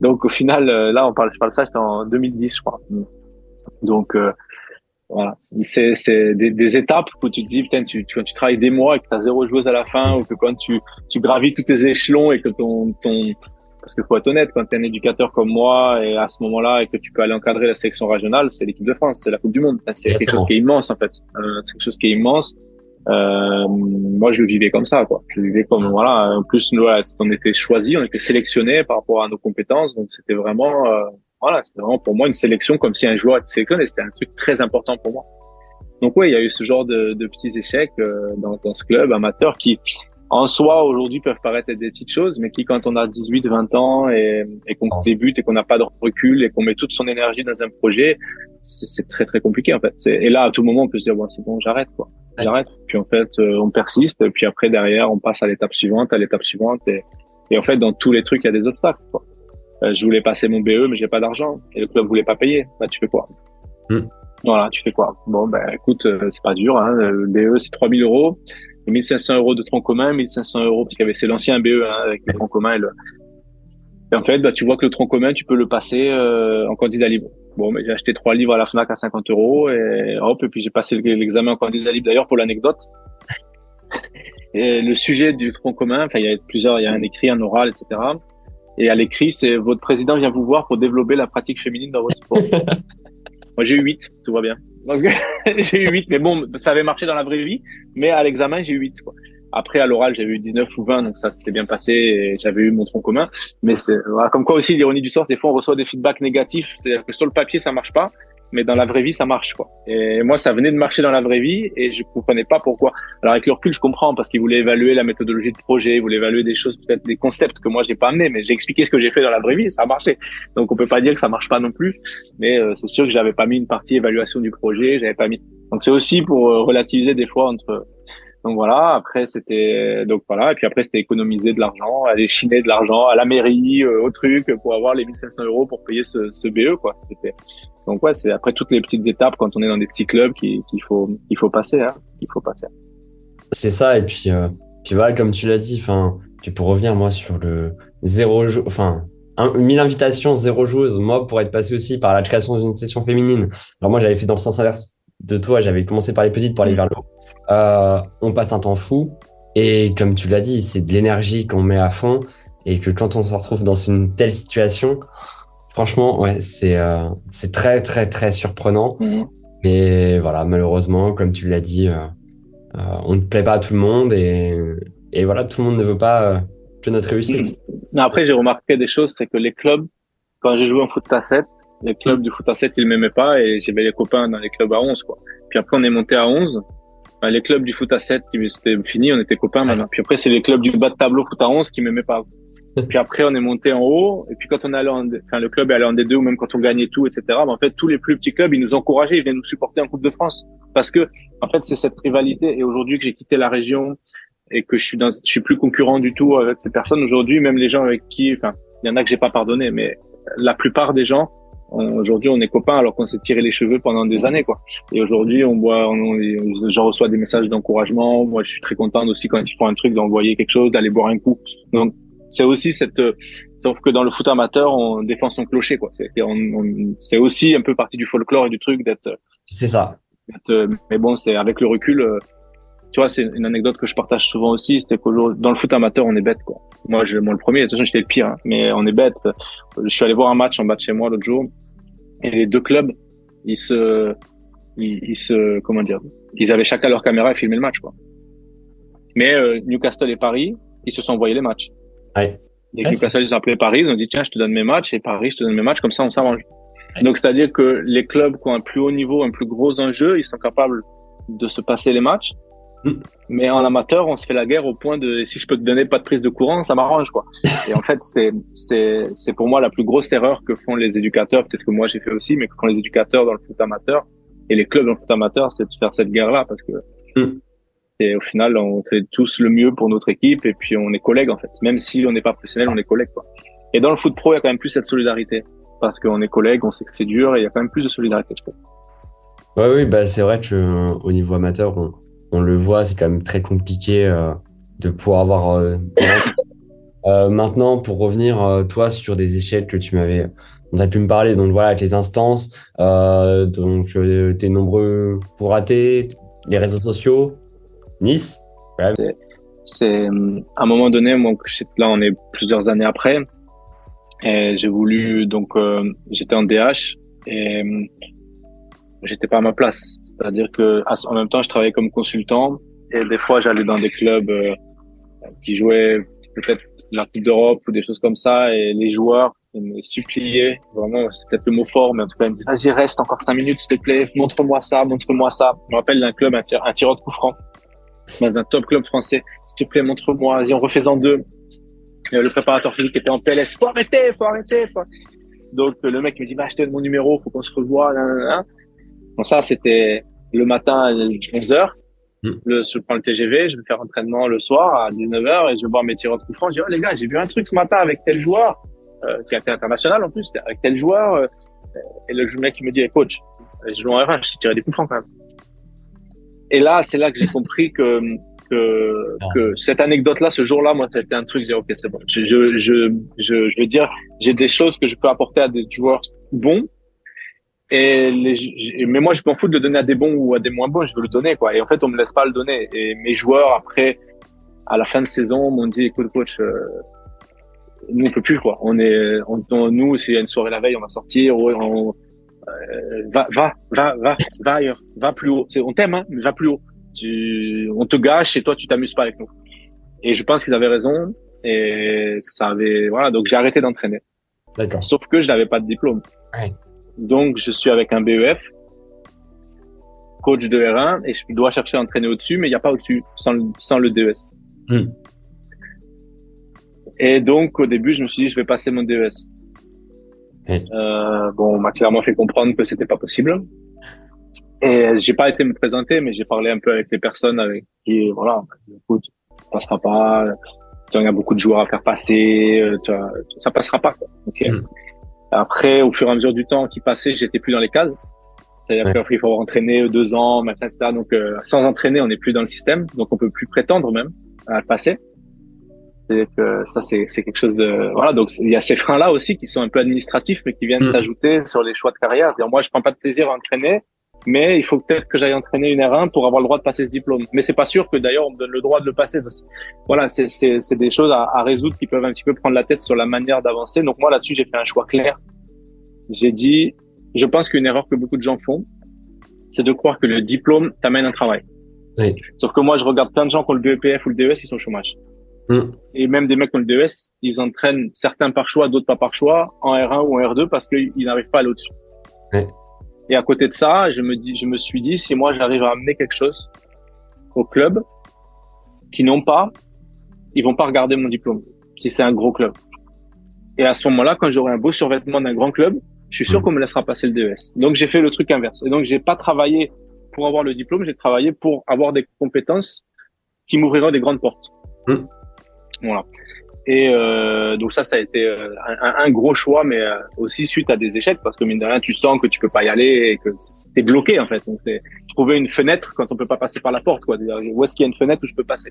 Donc au final, euh, là, on parle, je parle ça, c'était en 2010, je crois. Donc euh, voilà, c'est c'est des, des, étapes où tu te dis putain, tu tu, tu travailles des mois et que t'as zéro joueuse à la fin, ou que quand tu tu gravis tous tes échelons et que ton ton parce qu'il faut être honnête, quand tu es un éducateur comme moi et à ce moment-là et que tu peux aller encadrer la sélection régionale, c'est l'équipe de France, c'est la Coupe du Monde. C'est quelque chose qui est immense en fait. Euh, c'est quelque chose qui est immense. Euh, moi, je le vivais comme ça, quoi. Je le vivais comme voilà. En plus, nous, on était choisi, on était sélectionné par rapport à nos compétences, donc c'était vraiment, euh, voilà, c'était vraiment pour moi une sélection comme si un joueur était sélectionné. C'était un truc très important pour moi. Donc oui, il y a eu ce genre de, de petits échecs euh, dans, dans, ce club amateur qui en soi aujourd'hui peuvent paraître être des petites choses, mais qui quand on a 18, 20 ans et, et qu'on débute et qu'on n'a pas de recul et qu'on met toute son énergie dans un projet, c'est très très compliqué en fait. Et là à tout moment on peut se dire bon c'est bon j'arrête quoi, j'arrête. Puis en fait euh, on persiste, puis après derrière on passe à l'étape suivante, à l'étape suivante et, et en fait dans tous les trucs il y a des obstacles. Quoi. Euh, je voulais passer mon BE mais j'ai pas d'argent et le club voulait pas payer. Bah tu fais quoi? Hmm. Voilà, tu fais quoi? Bon ben écoute euh, c'est pas dur, hein. le BE c'est 3000 euros 1500 euros de tronc commun, 1500 euros, parce qu'il y avait c'est l'ancien BE hein, avec le tronc commun. Et, en fait, bah, tu vois que le tronc commun, tu peux le passer euh, en candidat libre. Bon, mais j'ai acheté trois livres à la Fnac à 50 euros et hop, et puis j'ai passé l'examen en candidat libre. D'ailleurs, pour l'anecdote, et le sujet du tronc commun, enfin, il y a plusieurs, il y a un écrit, un oral, etc. Et à l'écrit, c'est votre président vient vous voir pour développer la pratique féminine dans votre sport. Moi, j'ai eu 8, tout va bien. Donc, j'ai eu 8, mais bon, ça avait marché dans la vraie vie, mais à l'examen, j'ai eu 8, quoi. Après, à l'oral, j'avais eu 19 ou 20, donc ça s'était bien passé et j'avais eu mon tronc commun. Mais c'est, voilà, comme quoi aussi, l'ironie du sort, des fois, on reçoit des feedbacks négatifs. C'est-à-dire que sur le papier, ça marche pas. Mais dans la vraie vie, ça marche, quoi. Et moi, ça venait de marcher dans la vraie vie et je comprenais pas pourquoi. Alors, avec le recul, je comprends parce qu'ils voulaient évaluer la méthodologie de projet, ils voulaient évaluer des choses, peut-être des concepts que moi, j'ai pas amené, mais j'ai expliqué ce que j'ai fait dans la vraie vie et ça a marché. Donc, on peut pas dire que ça marche pas non plus, mais euh, c'est sûr que j'avais pas mis une partie évaluation du projet, j'avais pas mis. Donc, c'est aussi pour euh, relativiser des fois entre donc voilà, après c'était donc voilà et puis après c'était économiser de l'argent, aller chiner de l'argent à la mairie, euh, au truc pour avoir les 1500 euros pour payer ce, ce BE quoi. C'était donc ouais, c'est après toutes les petites étapes quand on est dans des petits clubs qu'il faut qu'il faut passer hein, qu'il faut passer. C'est ça et puis euh, puis voilà comme tu l'as dit, enfin puis pour revenir moi sur le zéro enfin 1000 invitations, zéro joueuse. Moi, pour être passé aussi par la création d'une session féminine. Alors moi, j'avais fait dans le sens inverse de toi. J'avais commencé par les petites pour aller mmh. vers le haut. Euh, on passe un temps fou. Et comme tu l'as dit, c'est de l'énergie qu'on met à fond. Et que quand on se retrouve dans une telle situation, franchement, ouais, c'est euh, c'est très, très, très surprenant. Mais voilà, malheureusement, comme tu l'as dit, euh, euh, on ne plaît pas à tout le monde. Et, et voilà, tout le monde ne veut pas que notre réussite. Mais après, j'ai remarqué des choses, c'est que les clubs, quand j'ai joué en foot à 7, les clubs du foot à 7, ils m'aimaient pas et j'avais les copains dans les clubs à 11, quoi. Puis après, on est monté à 11 les clubs du foot à 7, c'était fini, on était copains maintenant. Puis après, c'est les clubs du bas de tableau foot à 11 qui m'aimaient pas. puis après, on est monté en haut. Et puis quand on allait en, enfin, le club est allé en D2 ou même quand on gagnait tout, etc. Mais en fait, tous les plus petits clubs, ils nous encourageaient, ils venaient nous supporter en Coupe de France. Parce que, en fait, c'est cette rivalité. Et aujourd'hui que j'ai quitté la région et que je suis dans, je suis plus concurrent du tout avec ces personnes aujourd'hui, même les gens avec qui, enfin, il y en a que j'ai pas pardonné, mais la plupart des gens, Aujourd'hui, on est copains alors qu'on s'est tiré les cheveux pendant des années, quoi. Et aujourd'hui, on voit, on, j'en reçois des messages d'encouragement. Moi, je suis très content aussi quand ils font un truc d'envoyer quelque chose, d'aller boire un coup. Donc, c'est aussi cette, sauf que dans le foot amateur, on défend son clocher, quoi. C'est, c'est aussi un peu partie du folklore et du truc d'être. C'est ça. mais bon, c'est avec le recul, tu vois, c'est une anecdote que je partage souvent aussi, c'était que dans le foot amateur, on est bête, quoi. Moi, je, moi le premier, de toute façon, j'étais le pire, hein, mais on est bête. Je suis allé voir un match en bas de chez moi l'autre jour, et les deux clubs, ils se, ils, se, comment dire, ils avaient chacun leur caméra et filmaient le match, quoi. Mais euh, Newcastle et Paris, ils se sont envoyés les matchs. Ouais. Et Newcastle, ils ont appelé Paris, ils ont dit tiens, je te donne mes matchs, et Paris, je te donne mes matchs, comme ça, on s'arrange. Donc, c'est-à-dire que les clubs qui ont un plus haut niveau, un plus gros enjeu, ils sont capables de se passer les matchs mais en amateur, on se fait la guerre au point de si je peux te donner pas de prise de courant, ça m'arrange quoi. Et en fait, c'est c'est c'est pour moi la plus grosse erreur que font les éducateurs, peut-être que moi j'ai fait aussi, mais que font les éducateurs dans le foot amateur et les clubs dans le foot amateur, c'est de faire cette guerre-là parce que mm. et au final, on fait tous le mieux pour notre équipe et puis on est collègues en fait. Même si on n'est pas professionnel, on est collègues quoi. Et dans le foot pro, il y a quand même plus cette solidarité parce qu'on est collègues, on sait que c'est dur et il y a quand même plus de solidarité. Je trouve. Ouais, oui, bah c'est vrai que au niveau amateur, on, on le voit, c'est quand même très compliqué euh, de pouvoir avoir. Euh, euh, maintenant, pour revenir, toi, sur des échecs que tu m'avais. On a pu me parler, donc voilà, avec les instances, donc tes nombreux pour rater, les réseaux sociaux, Nice. C'est à un moment donné, moi, là, on est plusieurs années après, et j'ai voulu, donc, j'étais en DH, et j'étais pas à ma place. C'est-à-dire que en même temps, je travaillais comme consultant et des fois, j'allais dans des clubs euh, qui jouaient peut-être la Coupe d'Europe ou des choses comme ça et les joueurs ils me suppliaient, vraiment, c'est peut-être le mot fort, mais en tout cas, ils me disaient, vas-y, reste encore cinq minutes, s'il te plaît, montre-moi ça, montre-moi ça. Je me rappelle d'un club, un, tir, un tireur de coup franc, dans un top club français. S'il te plaît, montre-moi, vas-y, on refait en deux. le préparateur physique était en PLS, faut arrêter, faut arrêter. Faut... Donc, le mec me dit, bah, je te donne mon numéro, faut qu'on se revoie, donc ça, c'était le matin à 11h. Hmm. Le, je prends le TGV, je vais faire entraînement le soir à 19h et je vais voir mes tireurs de coup franc. Je dis, oh les gars, j'ai vu un truc ce matin avec tel joueur, euh, qui était international en plus, avec tel joueur. Euh, et le mec, il me dit, hey, coach, je joue en R1, je tiré des coups francs quand même. Et là, c'est là que j'ai compris que, que, ah. que cette anecdote-là, ce jour-là, moi, c'était un truc, j'ai ok, c'est bon. Je, je, je, je, je veux dire, j'ai des choses que je peux apporter à des joueurs bons et les, mais moi, je m'en fous de le donner à des bons ou à des moins bons. Je veux le donner, quoi. Et en fait, on me laisse pas le donner. Et mes joueurs, après, à la fin de saison, m'ont dit, écoute, coach, euh, nous, on peut plus, quoi. On est, on, nous, s'il y a une soirée la veille, on va sortir, on, euh, va, va, va, va, va ailleurs, va plus haut. On t'aime, hein, mais va plus haut. Tu, on te gâche et toi, tu t'amuses pas avec nous. Et je pense qu'ils avaient raison. Et ça avait, voilà. Donc, j'ai arrêté d'entraîner. D'accord. Sauf que je n'avais pas de diplôme. Ouais. Donc, je suis avec un BEF, coach de R1, et je dois chercher à entraîner au-dessus, mais il n'y a pas au-dessus sans le, sans le DES. Hmm. Et donc, au début, je me suis dit, je vais passer mon DES. Euh, bon, on m'a clairement fait comprendre que c'était pas possible. Et j'ai pas été me présenter, mais j'ai parlé un peu avec les personnes avec qui, voilà, écoute, ça passera pas. Il y a beaucoup de joueurs à faire passer, euh, ça passera pas. Quoi. Hmm. Après, au fur et à mesure du temps qui passait, j'étais plus dans les cases. C'est-à-dire qu'il faut entraîner deux ans, machin, etc. Donc, euh, sans entraîner, on n'est plus dans le système, donc on peut plus prétendre même à le passer. C'est que ça, c'est quelque chose de voilà. Donc, il y a ces freins-là aussi qui sont un peu administratifs, mais qui viennent mm. s'ajouter sur les choix de carrière. Dire, moi, je prends pas de plaisir à entraîner, mais il faut peut-être que j'aille entraîner une R1 pour avoir le droit de passer ce diplôme. Mais c'est pas sûr que d'ailleurs on me donne le droit de le passer. Voilà, c'est des choses à, à résoudre qui peuvent un petit peu prendre la tête sur la manière d'avancer. Donc moi là-dessus, j'ai fait un choix clair. J'ai dit, je pense qu'une erreur que beaucoup de gens font, c'est de croire que le diplôme t'amène un travail. Oui. Sauf que moi, je regarde plein de gens qui ont le BEPF ou le DES, ils sont au chômage. Mm. Et même des mecs qui ont le DES, ils entraînent certains par choix, d'autres pas par choix, en R1 ou en R2 parce qu'ils n'arrivent pas à aller au-dessus. Oui. Et à côté de ça, je me dis, je me suis dit, si moi j'arrive à amener quelque chose au club qui n'ont pas, ils vont pas regarder mon diplôme si c'est un gros club. Et à ce moment-là, quand j'aurai un beau survêtement d'un grand club, je suis sûr mm. qu'on me laissera passer le DES. Donc j'ai fait le truc inverse. Et donc j'ai pas travaillé pour avoir le diplôme, j'ai travaillé pour avoir des compétences qui m'ouvriront des grandes portes. Mm. Voilà. Et euh, donc ça, ça a été euh, un, gros choix, mais euh, aussi suite à des échecs, parce que mine de rien, tu sens que tu peux pas y aller et que c'était bloqué en fait. Donc c'est trouver une fenêtre quand on peut pas passer par la porte, quoi. Où est-ce qu'il y a une fenêtre où je peux passer?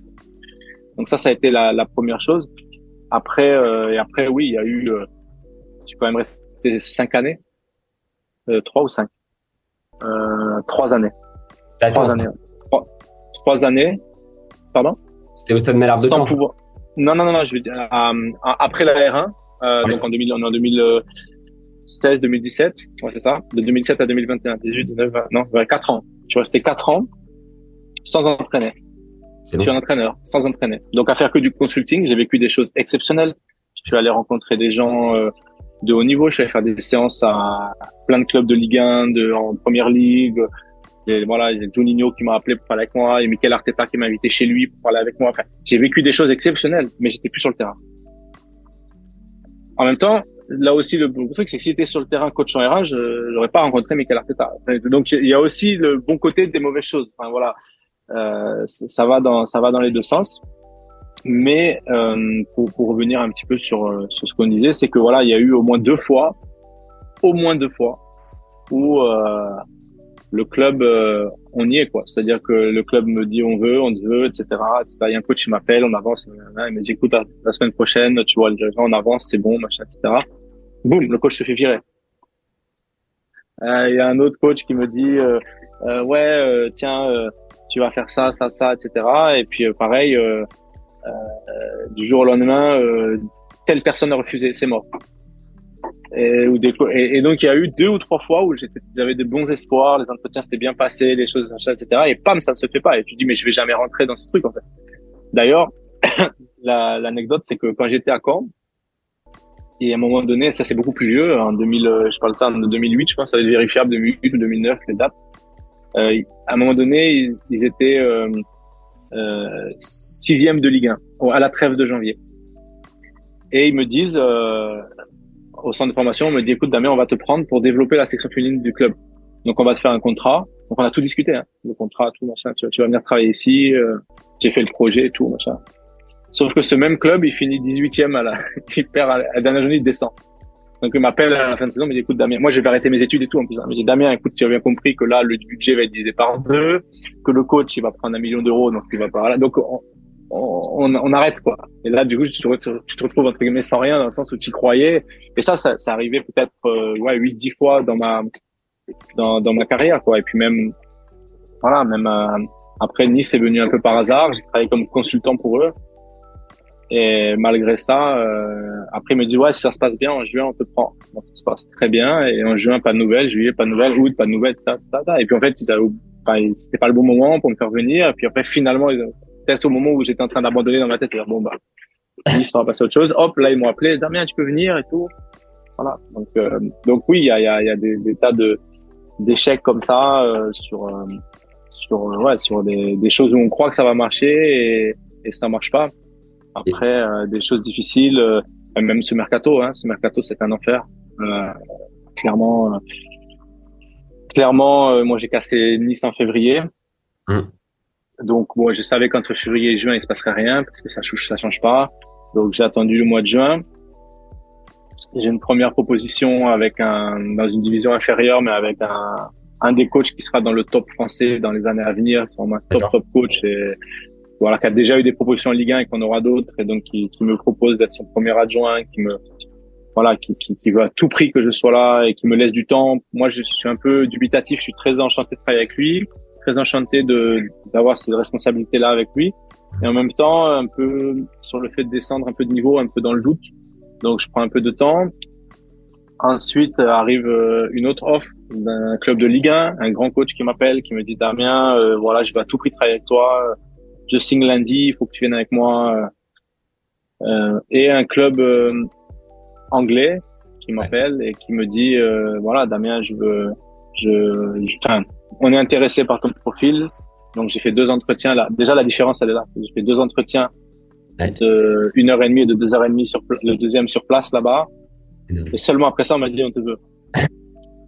Donc ça, ça a été la, la première chose. Après, et après, oui, il y a eu, je suis quand même c'était cinq années, euh, trois ou cinq, euh, trois années. Trois années. Trois, années. Pardon? C'était au stade Malherbe de Caen. Non, non, non, non, je veux dire, euh, après la R1, euh, donc en, 2000, en 2016, 2017, ouais, c'est ça, de 2007 à 2021, 18, 19, 20, non, 4 ans. Je suis resté quatre ans sans entraîner. Je suis un entraîneur, sans entraîner. Donc à faire que du consulting, j'ai vécu des choses exceptionnelles. Je suis allé rencontrer des gens euh, de haut niveau. Je suis allé faire des séances à plein de clubs de Ligue 1, de, en Première Ligue. Et voilà, Juninho qui m'a appelé pour parler avec moi, et Michael Arteta qui m'a invité chez lui pour parler avec moi. Enfin, j'ai vécu des choses exceptionnelles, mais j'étais plus sur le terrain. En même temps, là aussi, le truc, c'est que si j'étais sur le terrain coach en RH, je n'aurais pas rencontré Michael Arteta. Donc, il y a aussi le bon côté des mauvaises choses. Enfin, voilà, euh, ça va dans ça va dans les deux sens. Mais euh, pour, revenir un petit peu sur, euh, sur ce qu'on disait, c'est que voilà, il y a eu au moins deux fois, au moins deux fois, où le club, euh, on y est quoi. C'est-à-dire que le club me dit on veut, on veut, etc., etc. Il y a un coach qui m'appelle, on avance, il me dit écoute la, semaine prochaine, tu vois, on avance, c'est bon, machin, etc. Boum, le coach se fait virer. Euh, il y a un autre coach qui me dit ouais, tiens, tu vas faire ça, ça, ça, etc. Et puis pareil. Euh, du jour au lendemain, euh, telle personne a refusé, c'est mort. Et, donc il y a eu deux ou trois fois où j'avais de bons espoirs, les entretiens s'étaient bien passés, les choses, etc. Et pam, ça ne se fait pas. Et tu dis mais je vais jamais rentrer dans ce truc en fait. D'ailleurs, l'anecdote c'est que quand j'étais à Caen, et à un moment donné, ça c'est beaucoup plus vieux, en 2000, euh, je parle de ça en 2008, je pense, ça va être vérifiable 2008 ou 2009 les dates. Euh, à un moment donné, ils, ils étaient euh, euh, sixième de Ligue 1 à la trêve de janvier. Et ils me disent, euh, au centre de formation, on me dit, écoute Damien, on va te prendre pour développer la section féminine du club. Donc on va te faire un contrat. Donc on a tout discuté, hein, le contrat, tout machin. Tu, tu vas venir travailler ici. Euh, j'ai fait le projet, tout machin. Sauf que ce même club, il finit 18e à la, il perd à la dernière journée, il descend. Donc il m'appelle à la fin de saison, il me dit écoute Damien, moi je vais arrêter mes études et tout en plus. Il me dit Damien, écoute, tu as bien compris que là le budget va être divisé par deux, que le coach il va prendre un million d'euros, donc il va pas là. Donc on, on, on, arrête quoi. Et là du coup tu te, retrouves entre guillemets sans rien dans le sens où tu croyais. Et ça, ça, ça arrivait peut-être euh, ouais huit dix fois dans ma dans, dans ma carrière quoi. Et puis même voilà même euh, après Nice est venu un peu par hasard. J'ai travaillé comme consultant pour eux. Et malgré ça, euh, après, il me dit, ouais, si ça se passe bien, en juin, on te prend. Donc, ça se passe très bien. Et en juin, pas de nouvelles. Juillet, pas de nouvelles. Août, pas de nouvelles. Et puis, en fait, c'était pas le bon moment pour me faire venir. Et puis après, finalement, peut-être au moment où j'étais en train d'abandonner dans ma tête, dire, bon, bah, ça va passer à autre chose. Hop, là, ils m'ont appelé. Damien, tu peux venir? et tout. voilà. Donc, euh, donc oui, il y a, y a, y a des, tas de d'échecs comme ça euh, sur euh, sur ouais sur des, des choses où on croit que ça va marcher et, et ça marche pas. Après, des choses difficiles, même ce mercato, hein, ce mercato c'est un enfer. clairement, clairement, moi j'ai cassé Nice en février. Mmh. Donc, moi, je savais qu'entre février et juin, il se passerait rien parce que ça change, ça change pas. Donc, j'ai attendu le mois de juin. J'ai une première proposition avec un, dans une division inférieure, mais avec un, un des coachs qui sera dans le top français dans les années à venir. C'est vraiment un top, top coach et voilà, qui a déjà eu des propositions en Ligue 1 et qu'on aura d'autres et donc qui, qui me propose d'être son premier adjoint, qui me, voilà, qui, qui, qui, veut à tout prix que je sois là et qui me laisse du temps. Moi, je suis un peu dubitatif. Je suis très enchanté de travailler avec lui très enchanté de d'avoir ces responsabilités là avec lui. Et en même temps un peu sur le fait de descendre un peu de niveau un peu dans le doute. Donc je prends un peu de temps. Ensuite arrive euh, une autre offre d'un club de Ligue 1 un grand coach qui m'appelle qui me dit Damien euh, voilà je vais à tout prix travailler avec toi. Je signe lundi il faut que tu viennes avec moi. Euh, et un club anglais qui m'appelle et qui me dit voilà Damien je veux je, enfin, on est intéressé par ton profil. Donc j'ai fait deux entretiens là. Déjà la différence elle est là. J'ai fait deux entretiens de une heure et demie et de deux heures et demie sur le deuxième sur place là-bas. Et seulement après ça on m'a dit on te veut.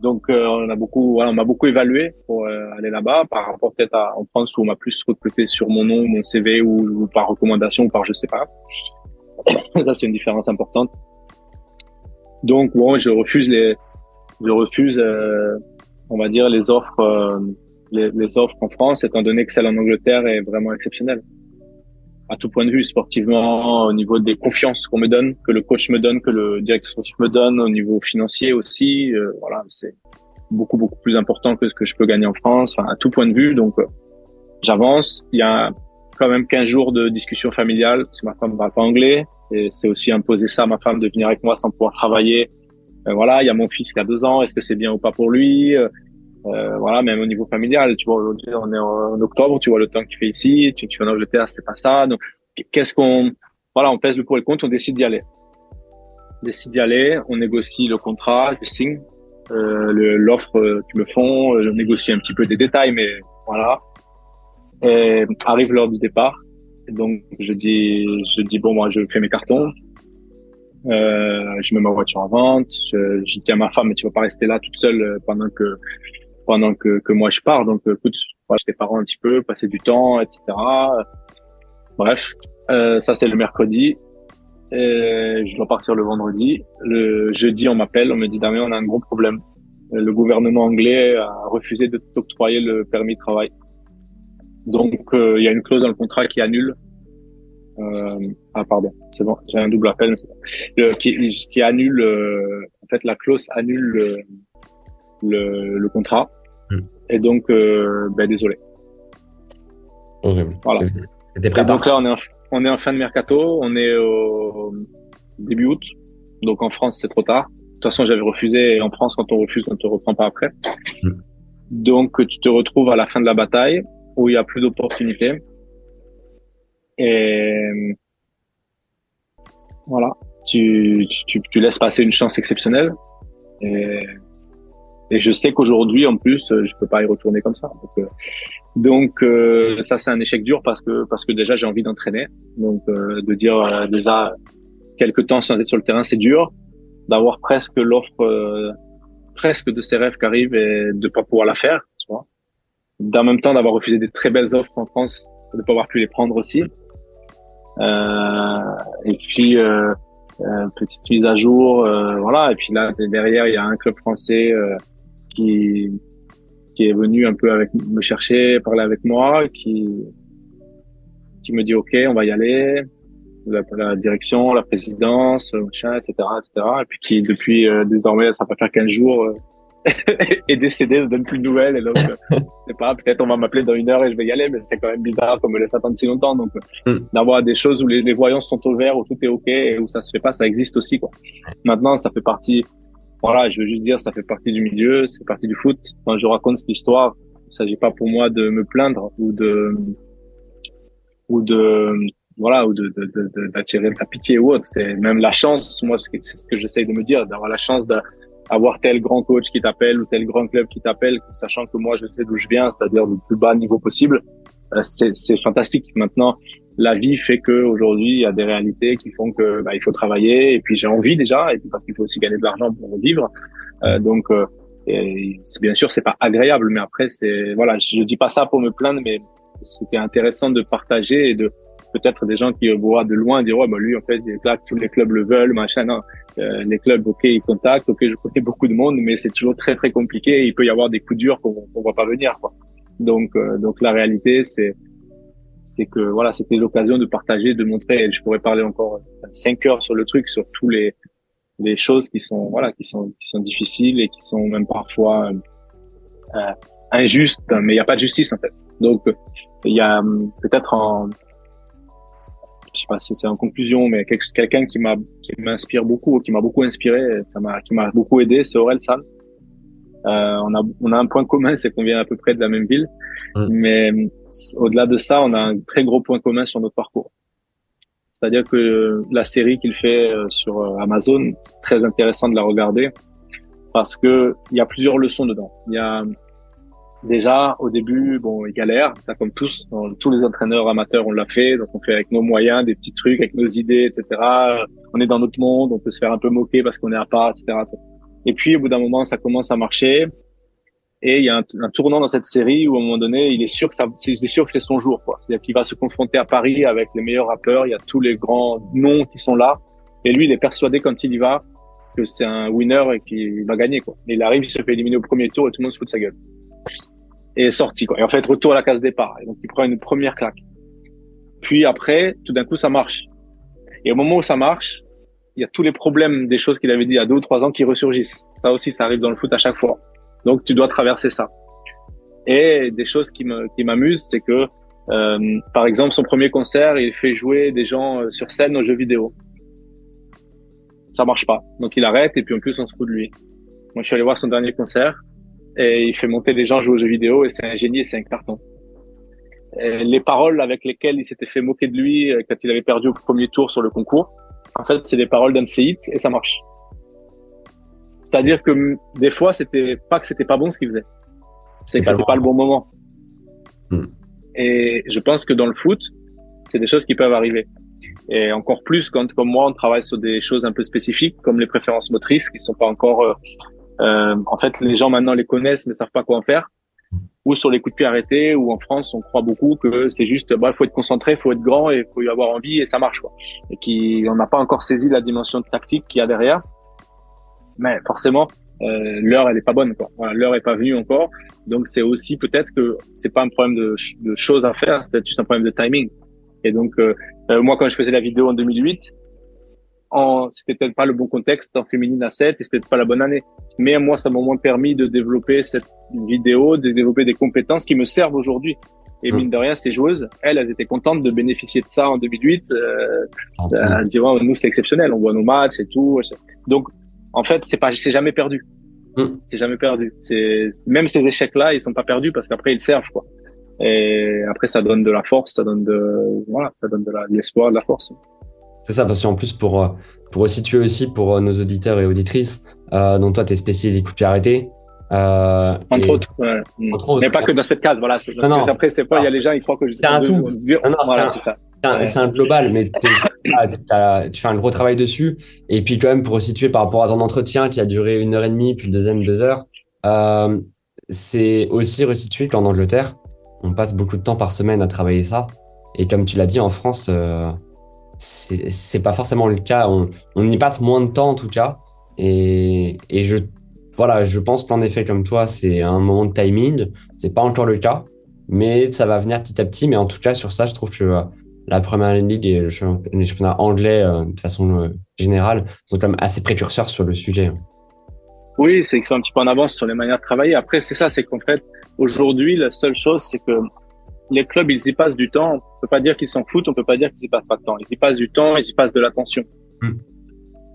Donc euh, on a beaucoup, voilà, on m'a beaucoup évalué pour euh, aller là-bas par rapport peut-être à en France où on m'a plus recruté sur mon nom, mon CV ou, ou, par recommandation ou par je sais pas. ça c'est une différence importante. Donc bon, je refuse les, je refuse euh, on va dire, les offres, euh, les, les, offres en France, étant donné que celle en Angleterre est vraiment exceptionnelle. À tout point de vue, sportivement, au niveau des confiances qu'on me donne, que le coach me donne, que le directeur sportif me donne, au niveau financier aussi, euh, voilà, c'est beaucoup beaucoup plus important que ce que je peux gagner en France, enfin, à tout point de vue. Donc, euh, j'avance. Il y a quand même 15 jours de discussion familiale, parce ma femme ne parle pas anglais, et c'est aussi imposer ça à ma femme de venir avec moi sans pouvoir travailler voilà, il y a mon fils qui a deux ans, est-ce que c'est bien ou pas pour lui euh, euh, Voilà, même au niveau familial, tu vois, aujourd'hui on est en, octobre, tu vois le temps qu'il fait ici, tu, tu vas en Angleterre, c'est pas ça. Donc, qu'est-ce qu'on, voilà, on pèse le pour et le contre, on décide d'y aller. On décide d'y aller, on négocie le contrat, je signe euh, l'offre qu'ils me font, je négocie un petit peu des détails, mais voilà. Et arrive l'heure du départ. donc je dis, je dis bon moi je fais mes cartons, euh, je mets ma voiture en vente. Je, je dis à ma femme, mais tu vas pas rester là toute seule euh, pendant que pendant que, que moi je pars. Donc, euh, écoute, voilà, tes parents un petit peu, passer du temps, etc. Bref, euh, ça c'est le mercredi. Et je dois partir le vendredi. Le jeudi, on m'appelle, on me dit Damien, on a un gros problème. Le gouvernement anglais a refusé de t'octroyer le permis de travail. Donc, il y a une clause dans le contrat qui annule euh, ah pardon, c'est bon, j'ai un double appel. Le, qui, qui annule, euh, en fait, la clause annule le, le, le contrat. Hmm. Et donc, euh, ben désolé. Horrible. Voilà. Et donc là, on est, en, on est en fin de mercato, on est au début août. Donc en France, c'est trop tard. De toute façon, j'avais refusé. Et en France, quand on refuse, on te reprend pas après. Hmm. Donc, tu te retrouves à la fin de la bataille où il y a plus d'opportunités. Et voilà, tu, tu, tu, laisses passer une chance exceptionnelle. Et, et je sais qu'aujourd'hui, en plus, je peux pas y retourner comme ça. Donc, euh, euh, ça, c'est un échec dur parce que parce que déjà j'ai envie d'entraîner. Donc euh, de dire déjà quelques temps sans être sur le terrain, c'est dur. D'avoir presque l'offre, presque de ses rêves qui arrivent et de pas pouvoir la faire. Tu vois. D'en même temps, d'avoir refusé des très belles offres en France, de pas avoir pu les prendre aussi. Euh, et puis euh, euh, petite mise à jour, voilà. Et puis là derrière, il y a un club français qui qui est venu un peu avec me chercher, parler avec moi, qui qui me dit ok, on va y aller, la, la direction, la présidence, etc., etc. Et puis qui depuis désormais, ça va faire 15 jours, est décédé, ne donne plus de nouvelles. Et donc, euh, c'est pas, peut-être on va m'appeler dans une heure et je vais y aller, mais c'est quand même bizarre qu'on me laisse attendre si longtemps. Donc, mm. d'avoir des choses où les, les, voyances sont au vert, où tout est OK et où ça se fait pas, ça existe aussi, quoi. Maintenant, ça fait partie, voilà, je veux juste dire, ça fait partie du milieu, c'est partie du foot. Quand je raconte cette histoire, il s'agit pas pour moi de me plaindre ou de, ou de, voilà, ou de, d'attirer de, la pitié ou autre. C'est même la chance. Moi, c'est ce que j'essaye de me dire, d'avoir la chance d'avoir tel grand coach qui t'appelle ou tel grand club qui t'appelle, sachant que moi, je sais d'où je viens, c'est-à-dire du plus bas niveau possible. Euh, c'est fantastique. Maintenant, la vie fait que aujourd'hui, il y a des réalités qui font que bah, il faut travailler. Et puis j'ai envie déjà, et puis parce qu'il faut aussi gagner de l'argent pour vivre. Euh, donc, euh, bien sûr, c'est pas agréable, mais après, c'est voilà, je dis pas ça pour me plaindre, mais c'était intéressant de partager et de peut-être des gens qui voient de loin dire ouais bah lui en fait là tous les clubs le veulent machin non. Euh, les clubs ok ils contactent ok je connais beaucoup de monde mais c'est toujours très très compliqué. Il peut y avoir des coups durs qu'on qu'on voit pas venir quoi. Donc euh, donc la réalité c'est c'est que voilà c'était l'occasion de partager de montrer je pourrais parler encore cinq heures sur le truc sur tous les les choses qui sont voilà qui sont qui sont difficiles et qui sont même parfois euh, injustes mais il n'y a pas de justice en fait. Donc il y a peut-être en je sais pas si c'est en conclusion, mais quelqu'un qui m'a qui m'inspire beaucoup, qui m'a beaucoup inspiré, ça m'a qui m'a beaucoup aidé, c'est Aurel San. Euh, on a on a un point commun, c'est qu'on vient à peu près de la même ville, mais au-delà de ça, on a un très gros point commun sur notre parcours. C'est-à-dire que la série qu'il fait euh, sur euh, Amazon, c'est très intéressant de la regarder parce que il y a plusieurs leçons dedans. Il y a Déjà, au début, bon, il galère, ça comme tous, tous les entraîneurs amateurs, on l'a fait, donc on fait avec nos moyens, des petits trucs, avec nos idées, etc. On est dans notre monde, on peut se faire un peu moquer parce qu'on est à part, etc. Et puis, au bout d'un moment, ça commence à marcher, et il y a un, tournant dans cette série où, à un moment donné, il est sûr que ça, c'est sûr que c'est son jour, quoi. C'est-à-dire qu'il va se confronter à Paris avec les meilleurs rappeurs, il y a tous les grands noms qui sont là, et lui, il est persuadé quand il y va que c'est un winner et qu'il va gagner, quoi. Et il arrive, il se fait éliminer au premier tour et tout le monde se fout de sa gueule et sorti quoi. Et en fait retour à la case départ. Et donc il prend une première claque. Puis après, tout d'un coup ça marche. Et au moment où ça marche, il y a tous les problèmes des choses qu'il avait dit il y a deux ou trois ans qui ressurgissent. Ça aussi, ça arrive dans le foot à chaque fois. Donc tu dois traverser ça. Et des choses qui me qui m'amusent, c'est que euh, par exemple son premier concert, il fait jouer des gens euh, sur scène aux jeux vidéo. Ça marche pas. Donc il arrête et puis en plus on se fout de lui. Moi je suis allé voir son dernier concert et il fait monter des gens jouer aux jeux vidéo et c'est un génie et c'est un carton. les paroles avec lesquelles il s'était fait moquer de lui euh, quand il avait perdu au premier tour sur le concours, en fait, c'est des paroles d'un et ça marche. C'est-à-dire que des fois, c'était pas que c'était pas bon ce qu'il faisait, c'est que c'était pas le bon moment. Hmm. Et je pense que dans le foot, c'est des choses qui peuvent arriver. Et encore plus quand, comme moi, on travaille sur des choses un peu spécifiques, comme les préférences motrices, qui sont pas encore euh, en fait, les gens maintenant les connaissent mais savent pas quoi en faire. Ou sur les coups de pied arrêtés, ou en France, on croit beaucoup que c'est juste, bah, faut être concentré, faut être grand et faut y avoir envie et ça marche, quoi. Et qui, on n'a pas encore saisi la dimension tactique qu'il y a derrière. Mais forcément, euh, l'heure elle est pas bonne, quoi. Voilà, l'heure est pas venue encore. Donc c'est aussi peut-être que c'est pas un problème de, de choses à faire, c'est peut-être juste un problème de timing. Et donc euh, euh moi, quand je faisais la vidéo en 2008, c'était peut-être pas le bon contexte en féminine à 7 et c'était pas la bonne année. Mais moi, ça m'a au moins permis de développer cette vidéo, de développer des compétences qui me servent aujourd'hui. Et mmh. mine de rien, ces joueuses, elles, elles étaient contentes de bénéficier de ça en 2008. Euh, elles disaient, nous, c'est exceptionnel, on voit nos matchs et tout. Donc, en fait, c'est pas, c'est jamais perdu. Mmh. C'est jamais perdu. C'est, même ces échecs-là, ils sont pas perdus parce qu'après, ils servent, quoi. Et après, ça donne de la force, ça donne de, voilà, ça donne de l'espoir, de la force. C'est ça, parce qu'en plus, pour, euh, pour situer aussi pour euh, nos auditeurs et auditrices, euh, donc toi, tu es spécialisé coup de pied. Euh, entre, autres, ouais. entre, autres, Mais pas que dans cette case, voilà. Non, non. Après, c'est pas, il y a les gens, ils croient que je. C'est un tout. voilà, c'est ça. C'est un, global, mais tu fais un gros travail dessus. Et puis, quand même, pour situer par rapport à ton entretien qui a duré une heure et demie, puis le deuxième deux heures, euh, c'est aussi resitué qu'en Angleterre, on passe beaucoup de temps par semaine à travailler ça. Et comme tu l'as dit, en France, euh, c'est pas forcément le cas. On, y passe moins de temps en tout cas. Et, et je, voilà, je pense qu'en effet, comme toi, c'est un moment de timing. C'est pas encore le cas, mais ça va venir petit à petit. Mais en tout cas, sur ça, je trouve que euh, la première ligue et le championnat anglais, euh, de façon euh, générale, sont quand même assez précurseurs sur le sujet. Oui, c'est qu'ils sont un petit peu en avance sur les manières de travailler. Après, c'est ça, c'est qu'en fait, aujourd'hui, la seule chose, c'est que les clubs, ils y passent du temps. On peut pas dire qu'ils s'en foutent, on peut pas dire qu'ils y passent pas de temps. Ils y passent du temps, ils y passent de l'attention. Hmm.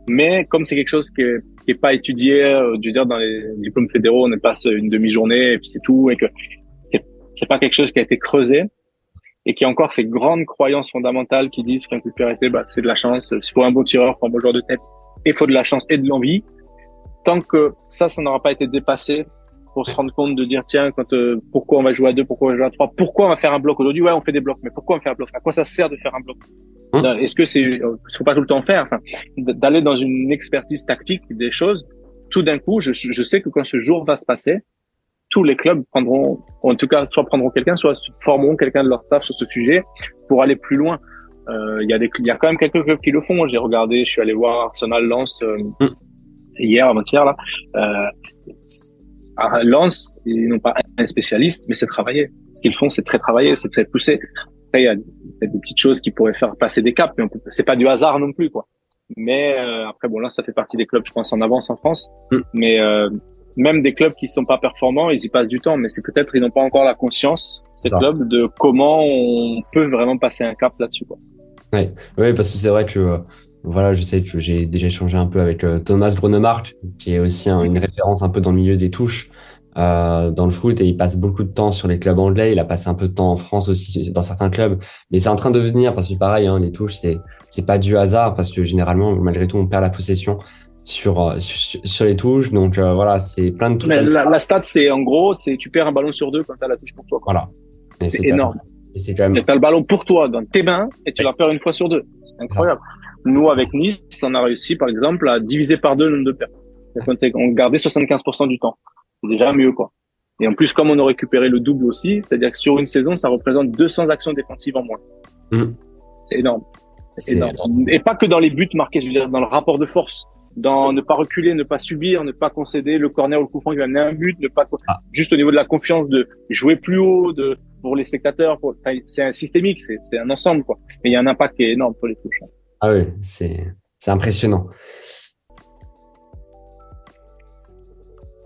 Mais comme c'est quelque chose qui est, qui est pas étudié, euh, veux dire, dans les diplômes fédéraux, on passe une demi-journée et puis c'est tout, et que c'est, c'est pas quelque chose qui a été creusé. et qui a encore ces grandes croyances fondamentales qui disent qu'un coup de pied arrêté, bah, c'est de la chance. Il faut un bon tireur, faut un bon joueur de tête, et il faut de la chance et de l'envie. Tant que ça, ça n'aura pas été dépassé, pour se rendre compte de dire tiens quand euh, pourquoi on va jouer à deux pourquoi on va jouer à trois pourquoi on va faire un bloc? Aujourd'hui ouais on fait des blocs mais pourquoi on fait un bloc? À quoi ça sert de faire un bloc? Hein? Est-ce que c'est euh, faut pas tout le temps faire? Enfin d'aller dans une expertise tactique des choses tout d'un coup je, je sais que quand ce jour va se passer tous les clubs prendront en tout cas soit prendront quelqu'un soit formeront quelqu'un de leur staff sur ce sujet pour aller plus loin. Euh, il y a des il y a quand même quelques clubs qui le font. J'ai regardé je suis allé voir Arsenal Lens euh, mmh. hier avant-hier là. Euh, à Lens, ils n'ont pas un spécialiste, mais c'est travaillé. Ce qu'ils font, c'est très travaillé, c'est très poussé. Après, il y, a, des petites choses qui pourraient faire passer des caps, mais c'est pas du hasard non plus, quoi. Mais euh, après, bon, là, ça fait partie des clubs, je pense, en avance en France. Mm. Mais euh, même des clubs qui sont pas performants, ils y passent du temps, mais c'est peut-être ils n'ont pas encore la conscience, ces clubs, de comment on peut vraiment passer un cap là-dessus, quoi. Ouais, oui, parce que c'est vrai que euh, voilà, je sais que j'ai déjà échangé un peu avec euh, Thomas Brunemark, qui est aussi une référence un peu dans le milieu des touches euh, dans le foot et il passe beaucoup de temps sur les clubs anglais. Il a passé un peu de temps en France aussi dans certains clubs, mais c'est en train de venir parce que pareil, hein, les touches c'est c'est pas du hasard parce que généralement malgré tout on perd la possession sur euh, sur, les touches. Donc euh, voilà, c'est plein de trucs. Mais la, la, stat c'est en gros c'est tu perds un ballon sur deux quand t'as la touche pour toi. Voilà. C'est énorme. C'est quand même. T'as le ballon pour toi dans tes mains et tu la perds une fois sur deux. C'est incroyable. Nous, avec Nice, on a réussi, par exemple, à diviser par deux le nombre de pertes. On gardait 75% du temps. C'est déjà mieux, quoi. Et en plus, comme on a récupéré le double aussi, c'est-à-dire que sur une saison, ça représente 200 actions défensives en moins. Mmh. C'est énorme. C'est énorme. Et pas que dans les buts marqués, je veux dire, dans le rapport de force, dans ne pas reculer, ne pas subir, ne pas concéder le corner ou le coup franc qui va mener un but, ne pas ah. juste au niveau de la confiance de jouer plus haut, de pour les spectateurs. Pour... C'est un systémique, c'est un ensemble, quoi. Mais il y a un impact qui est énorme pour les touches. Ah oui, c'est impressionnant.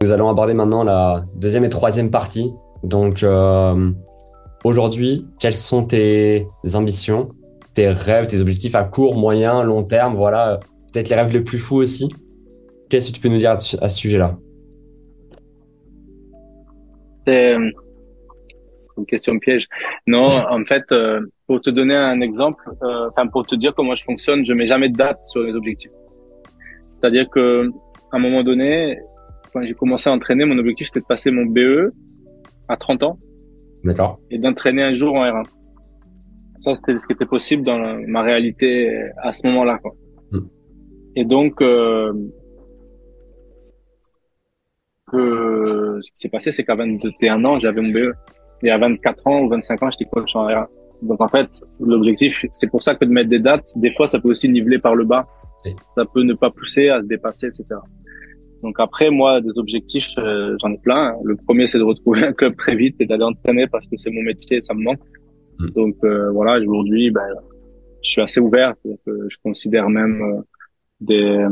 Nous allons aborder maintenant la deuxième et troisième partie. Donc, euh, aujourd'hui, quelles sont tes ambitions, tes rêves, tes objectifs à court, moyen, long terme? Voilà, peut-être les rêves les plus fous aussi. Qu'est-ce que tu peux nous dire à ce sujet-là? C'est une question piège. Non, en fait, euh, pour te donner un exemple, euh, enfin pour te dire comment je fonctionne, je mets jamais de date sur les objectifs. C'est-à-dire que à un moment donné, quand j'ai commencé à entraîner, mon objectif c'était de passer mon BE à 30 ans. D'accord. Et d'entraîner un jour en R1. Ça, c'était ce qui était possible dans ma réalité à ce moment-là. Quoi. Hmm. Et donc, euh, que ce qui s'est passé, c'est qu'à 21 ans, j'avais mon BE et à 24 ans ou 25 ans, j'étais coach en R1. Donc en fait, l'objectif, c'est pour ça que de mettre des dates, des fois, ça peut aussi niveler par le bas. Ça peut ne pas pousser à se dépasser, etc. Donc après, moi, des objectifs, euh, j'en ai plein. Le premier, c'est de retrouver un club très vite et d'aller entraîner parce que c'est mon métier et ça me manque. Mm. Donc euh, voilà, aujourd'hui, ben, je suis assez ouvert. Que je considère même euh, des,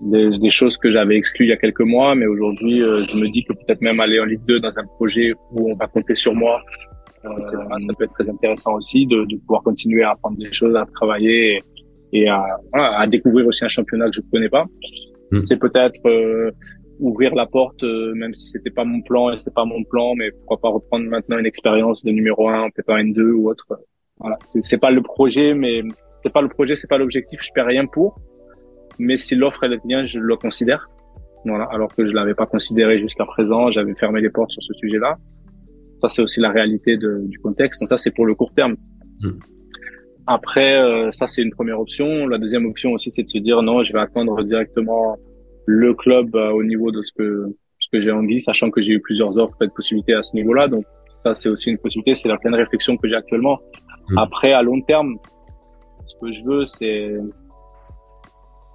des, des, choses que j'avais exclues il y a quelques mois, mais aujourd'hui, euh, je me dis que peut-être même aller en Ligue 2 dans un projet où on va compter sur moi, euh, ça peut être très intéressant aussi de, de, pouvoir continuer à apprendre des choses, à travailler et, et à, voilà, à, découvrir aussi un championnat que je ne connais pas. Hmm. C'est peut-être euh, ouvrir la porte, euh, même si c'était pas mon plan et c'est pas mon plan, mais pourquoi pas reprendre maintenant une expérience de numéro un, peut-être un N2 ou autre. Voilà, c'est pas le projet, mais c'est pas le projet, c'est pas l'objectif. Je perds rien pour mais si l'offre elle est bien, je le considère. Voilà, alors que je l'avais pas considéré jusqu'à présent, j'avais fermé les portes sur ce sujet-là. Ça, c'est aussi la réalité de, du contexte. Donc ça, c'est pour le court terme. Hmm. Après, euh, ça, c'est une première option. La deuxième option aussi, c'est de se dire non, je vais attendre directement le club euh, au niveau de ce que ce que j'ai envie, sachant que j'ai eu plusieurs offres et de possibilités à ce niveau-là. Donc ça, c'est aussi une possibilité. C'est la pleine réflexion que j'ai actuellement. Hmm. Après, à long terme, ce que je veux, c'est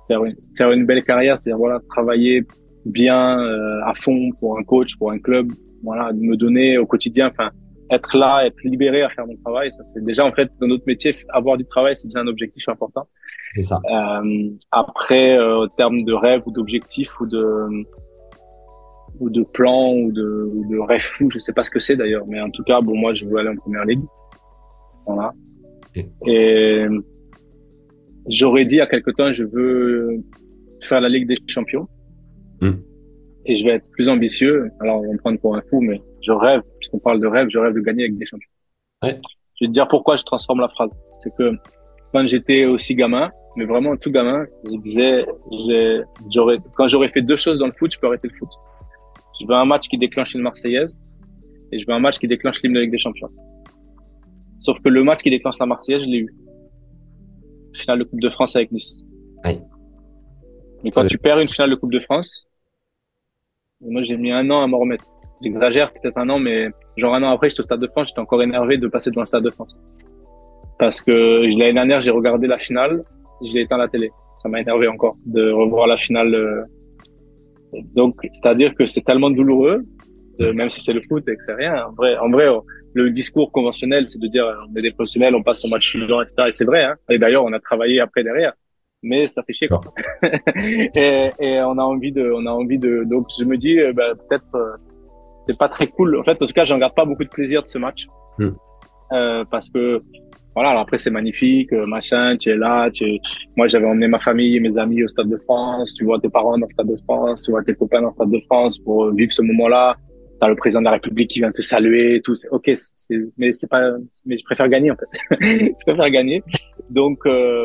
faire une, faire une belle carrière, c'est-à-dire voilà, travailler bien euh, à fond pour un coach, pour un club, voilà, me donner au quotidien, enfin être là, être libéré à faire mon travail, ça c'est déjà en fait dans notre métier avoir du travail, c'est déjà un objectif important. C'est ça. Euh, après, euh, au terme de rêve ou d'objectif ou de ou de plan ou de, ou de rêve fou, je sais pas ce que c'est d'ailleurs, mais en tout cas, bon moi je veux aller en première ligue, voilà. Et J'aurais dit à quelque temps, je veux faire la Ligue des Champions. Hmm. Et je vais être plus ambitieux. Alors, on va me prendre pour un fou, mais je rêve, puisqu'on parle de rêve, je rêve de gagner avec des champions. Ouais. Je vais te dire pourquoi je transforme la phrase. C'est que quand j'étais aussi gamin, mais vraiment tout gamin, je disais, j'aurais, quand j'aurais fait deux choses dans le foot, je peux arrêter le foot. Je veux un match qui déclenche une Marseillaise et je veux un match qui déclenche l'hymne de Ligue des Champions. Sauf que le match qui déclenche la Marseillaise, je l'ai eu. Finale de Coupe de France avec Nice. Oui. Mais quand tu perds une finale de Coupe de France, moi j'ai mis un an à m'en remettre. J'exagère peut-être un an, mais genre un an après, j'étais au Stade de France, j'étais encore énervé de passer devant le Stade de France. Parce que l'année dernière, j'ai regardé la finale, je l'ai éteint la télé. Ça m'a énervé encore de revoir la finale. Euh. Donc, c'est-à-dire que c'est tellement douloureux, même si c'est le foot et que c'est rien. En vrai, en vrai, le discours conventionnel, c'est de dire on est des professionnels, on passe au match suivant, etc. Et c'est vrai. Hein. Et d'ailleurs, on a travaillé après derrière mais ça fait chier quoi. et, et, on a envie de, on a envie de, donc je me dis, euh, bah, peut-être euh, c'est pas très cool. En fait, en tout cas, j'en garde pas beaucoup de plaisir de ce match hmm. euh, parce que voilà. Alors après, c'est magnifique, euh, machin. Tu es là. Tu Moi, j'avais emmené ma famille, mes amis au Stade de France. Tu vois tes parents dans le Stade de France. Tu vois tes copains dans le Stade de France pour vivre ce moment-là. T'as le président de la République qui vient te saluer, et tout. Ok, c'est, mais c'est pas, mais je préfère gagner en fait. je préfère gagner. Donc, euh,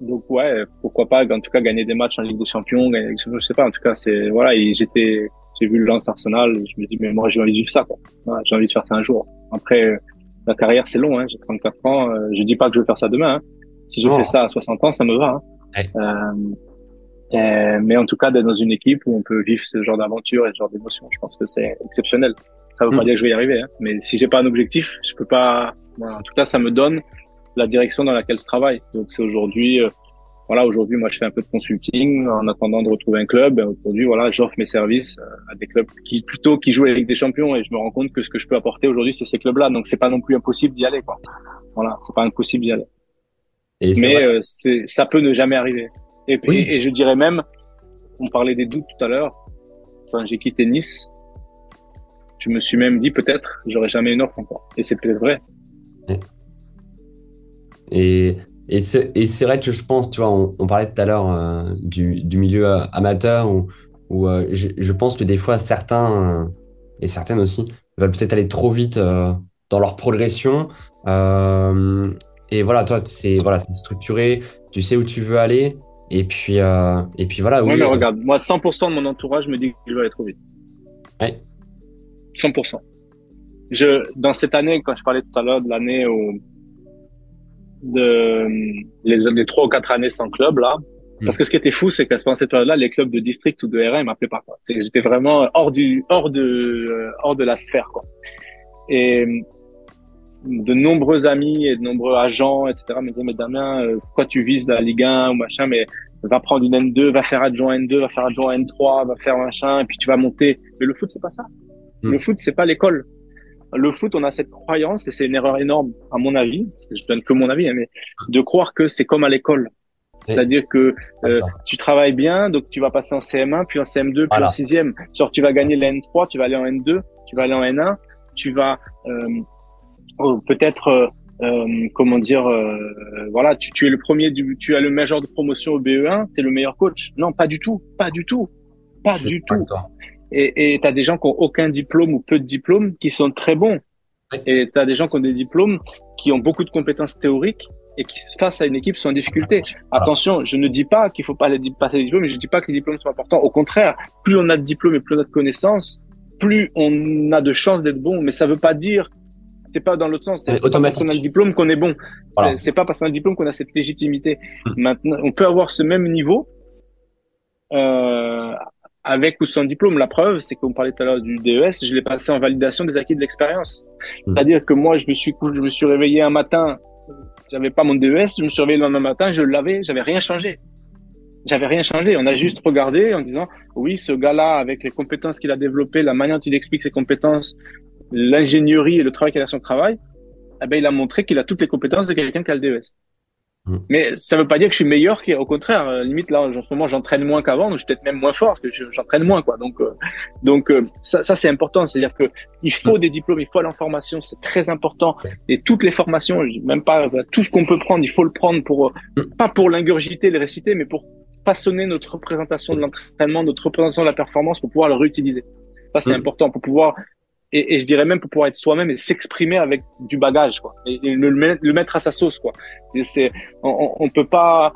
donc ouais, pourquoi pas, en tout cas gagner des matchs en Ligue des Champions, gagner, je sais pas, en tout cas c'est voilà, j'étais, j'ai vu le lance Arsenal, je me dis mais moi j'ai envie de vivre ça, quoi. j'ai envie de faire ça un jour. Après la carrière c'est long, hein, j'ai 34 ans, euh, je dis pas que je vais faire ça demain. Hein. Si je fais ça à 60 ans, ça me va. Hein. Euh, mais en tout cas d'être dans une équipe où on peut vivre ce genre d'aventure et ce genre d'émotion, je pense que c'est exceptionnel. Ça veut pas mm. dire que je vais y arriver, hein. mais si j'ai pas un objectif, je peux pas. en tout cas, ça me donne la direction dans laquelle je travaille. Donc c'est aujourd'hui, euh, voilà, aujourd'hui moi je fais un peu de consulting en attendant de retrouver un club. Aujourd'hui, voilà, j'offre mes services euh, à des clubs qui plutôt qui jouent avec des champions et je me rends compte que ce que je peux apporter aujourd'hui c'est ces clubs-là. Donc c'est pas non plus impossible d'y aller, quoi. Voilà, c'est pas impossible d'y aller. Et Mais euh, ça peut ne jamais arriver. Et, et, je dirais même, on parlait des doutes tout à l'heure. Quand j'ai quitté Nice, je me suis même dit peut-être j'aurais jamais une offre encore. Et c'est peut-être vrai. Et, et c'est vrai que je pense, tu vois, on, parlait tout à l'heure euh, du, du, milieu euh, amateur où, où euh, je, je, pense que des fois certains, et certaines aussi, veulent peut-être aller trop vite dans leur progression. et voilà, toi, c'est voilà, structuré, tu sais où tu veux aller. Et puis, et puis voilà. Oui, mais regarde, moi, 100% de mon entourage me dit je vais aller trop vite. Ouais. 100%. Je, dans cette année, quand je parlais tout à l'heure de l'année où de les, les trois ou quatre années sans club là. Hmm. Parce que ce qui était fou, c'est qu'à cette période-là, les clubs de district ou de RM m'appelaient pas. J'étais vraiment hors du, hors de, euh, hors de la sphère. Quoi. Et de nombreux amis et de nombreux agents, etc. me disaient mais Damien, euh, pourquoi tu vises la Ligue 1 ou machin Mais va prendre une N2, va faire adjoint N2, va faire adjoint N3, va faire machin, et puis tu vas monter. Mais le foot, c'est pas ça. Hmm. Le foot, c'est pas l'école le foot, on a cette croyance, et c'est une erreur énorme, à mon avis, je donne que mon avis, hein, mais de croire que c'est comme à l'école. C'est-à-dire que euh, tu travailles bien, donc tu vas passer en CM1, puis en CM2, puis en 6e. Genre, tu vas gagner la N3, tu vas aller en N2, tu vas aller en N1, tu vas euh, peut-être, euh, comment dire, voilà, tu, tu, es le premier, du, tu as le major de promotion au BE1, tu es le meilleur coach. Non, pas du tout, pas du tout, pas du tout. Et tu as des gens qui ont aucun diplôme ou peu de diplômes qui sont très bons. Et tu as des gens qui ont des diplômes qui ont beaucoup de compétences théoriques et qui, face à une équipe, sont en difficulté. Attention, je ne dis pas qu'il faut pas les passer les diplômes, mais je ne dis pas que les diplômes sont importants. Au contraire, plus on a de diplômes et plus on a de connaissances, plus on a de chances d'être bon. Mais ça ne veut pas dire, c'est pas dans l'autre sens. C'est pas parce qu'on a le diplôme qu'on est bon. C'est pas parce qu'on a le diplôme qu'on a cette légitimité. Hum. Maintenant, on peut avoir ce même niveau euh, avec ou sans diplôme. La preuve, c'est qu'on parlait tout à l'heure du DES, je l'ai passé en validation des acquis de l'expérience. Mmh. C'est-à-dire que moi, je me suis je me suis réveillé un matin, j'avais pas mon DES, je me suis réveillé le lendemain matin, je l'avais, j'avais rien changé. J'avais rien changé. On a juste regardé en disant, oui, ce gars-là, avec les compétences qu'il a développées, la manière dont il explique ses compétences, l'ingénierie et le travail qu'il a sur son travail, eh ben, il a montré qu'il a toutes les compétences de quelqu'un qui a le DES. Mm. Mais ça veut pas dire que je suis meilleur au contraire. Euh, limite là, en ce moment, j'entraîne moins qu'avant, donc je suis peut-être même moins fort parce que j'entraîne moins quoi. Donc, euh, donc euh, ça, ça c'est important. C'est-à-dire que il faut mm. des diplômes, il faut l'information, c'est très important. Et toutes les formations, même pas tout ce qu'on peut prendre, il faut le prendre pour mm. pas pour l'ingurgiter, le réciter, mais pour façonner notre représentation de l'entraînement, notre représentation de la performance pour pouvoir le réutiliser. Ça c'est important pour pouvoir et, et, je dirais même pour pouvoir être soi-même et s'exprimer avec du bagage, quoi, et, le, mettre à sa sauce, quoi. C'est, on, on peut pas,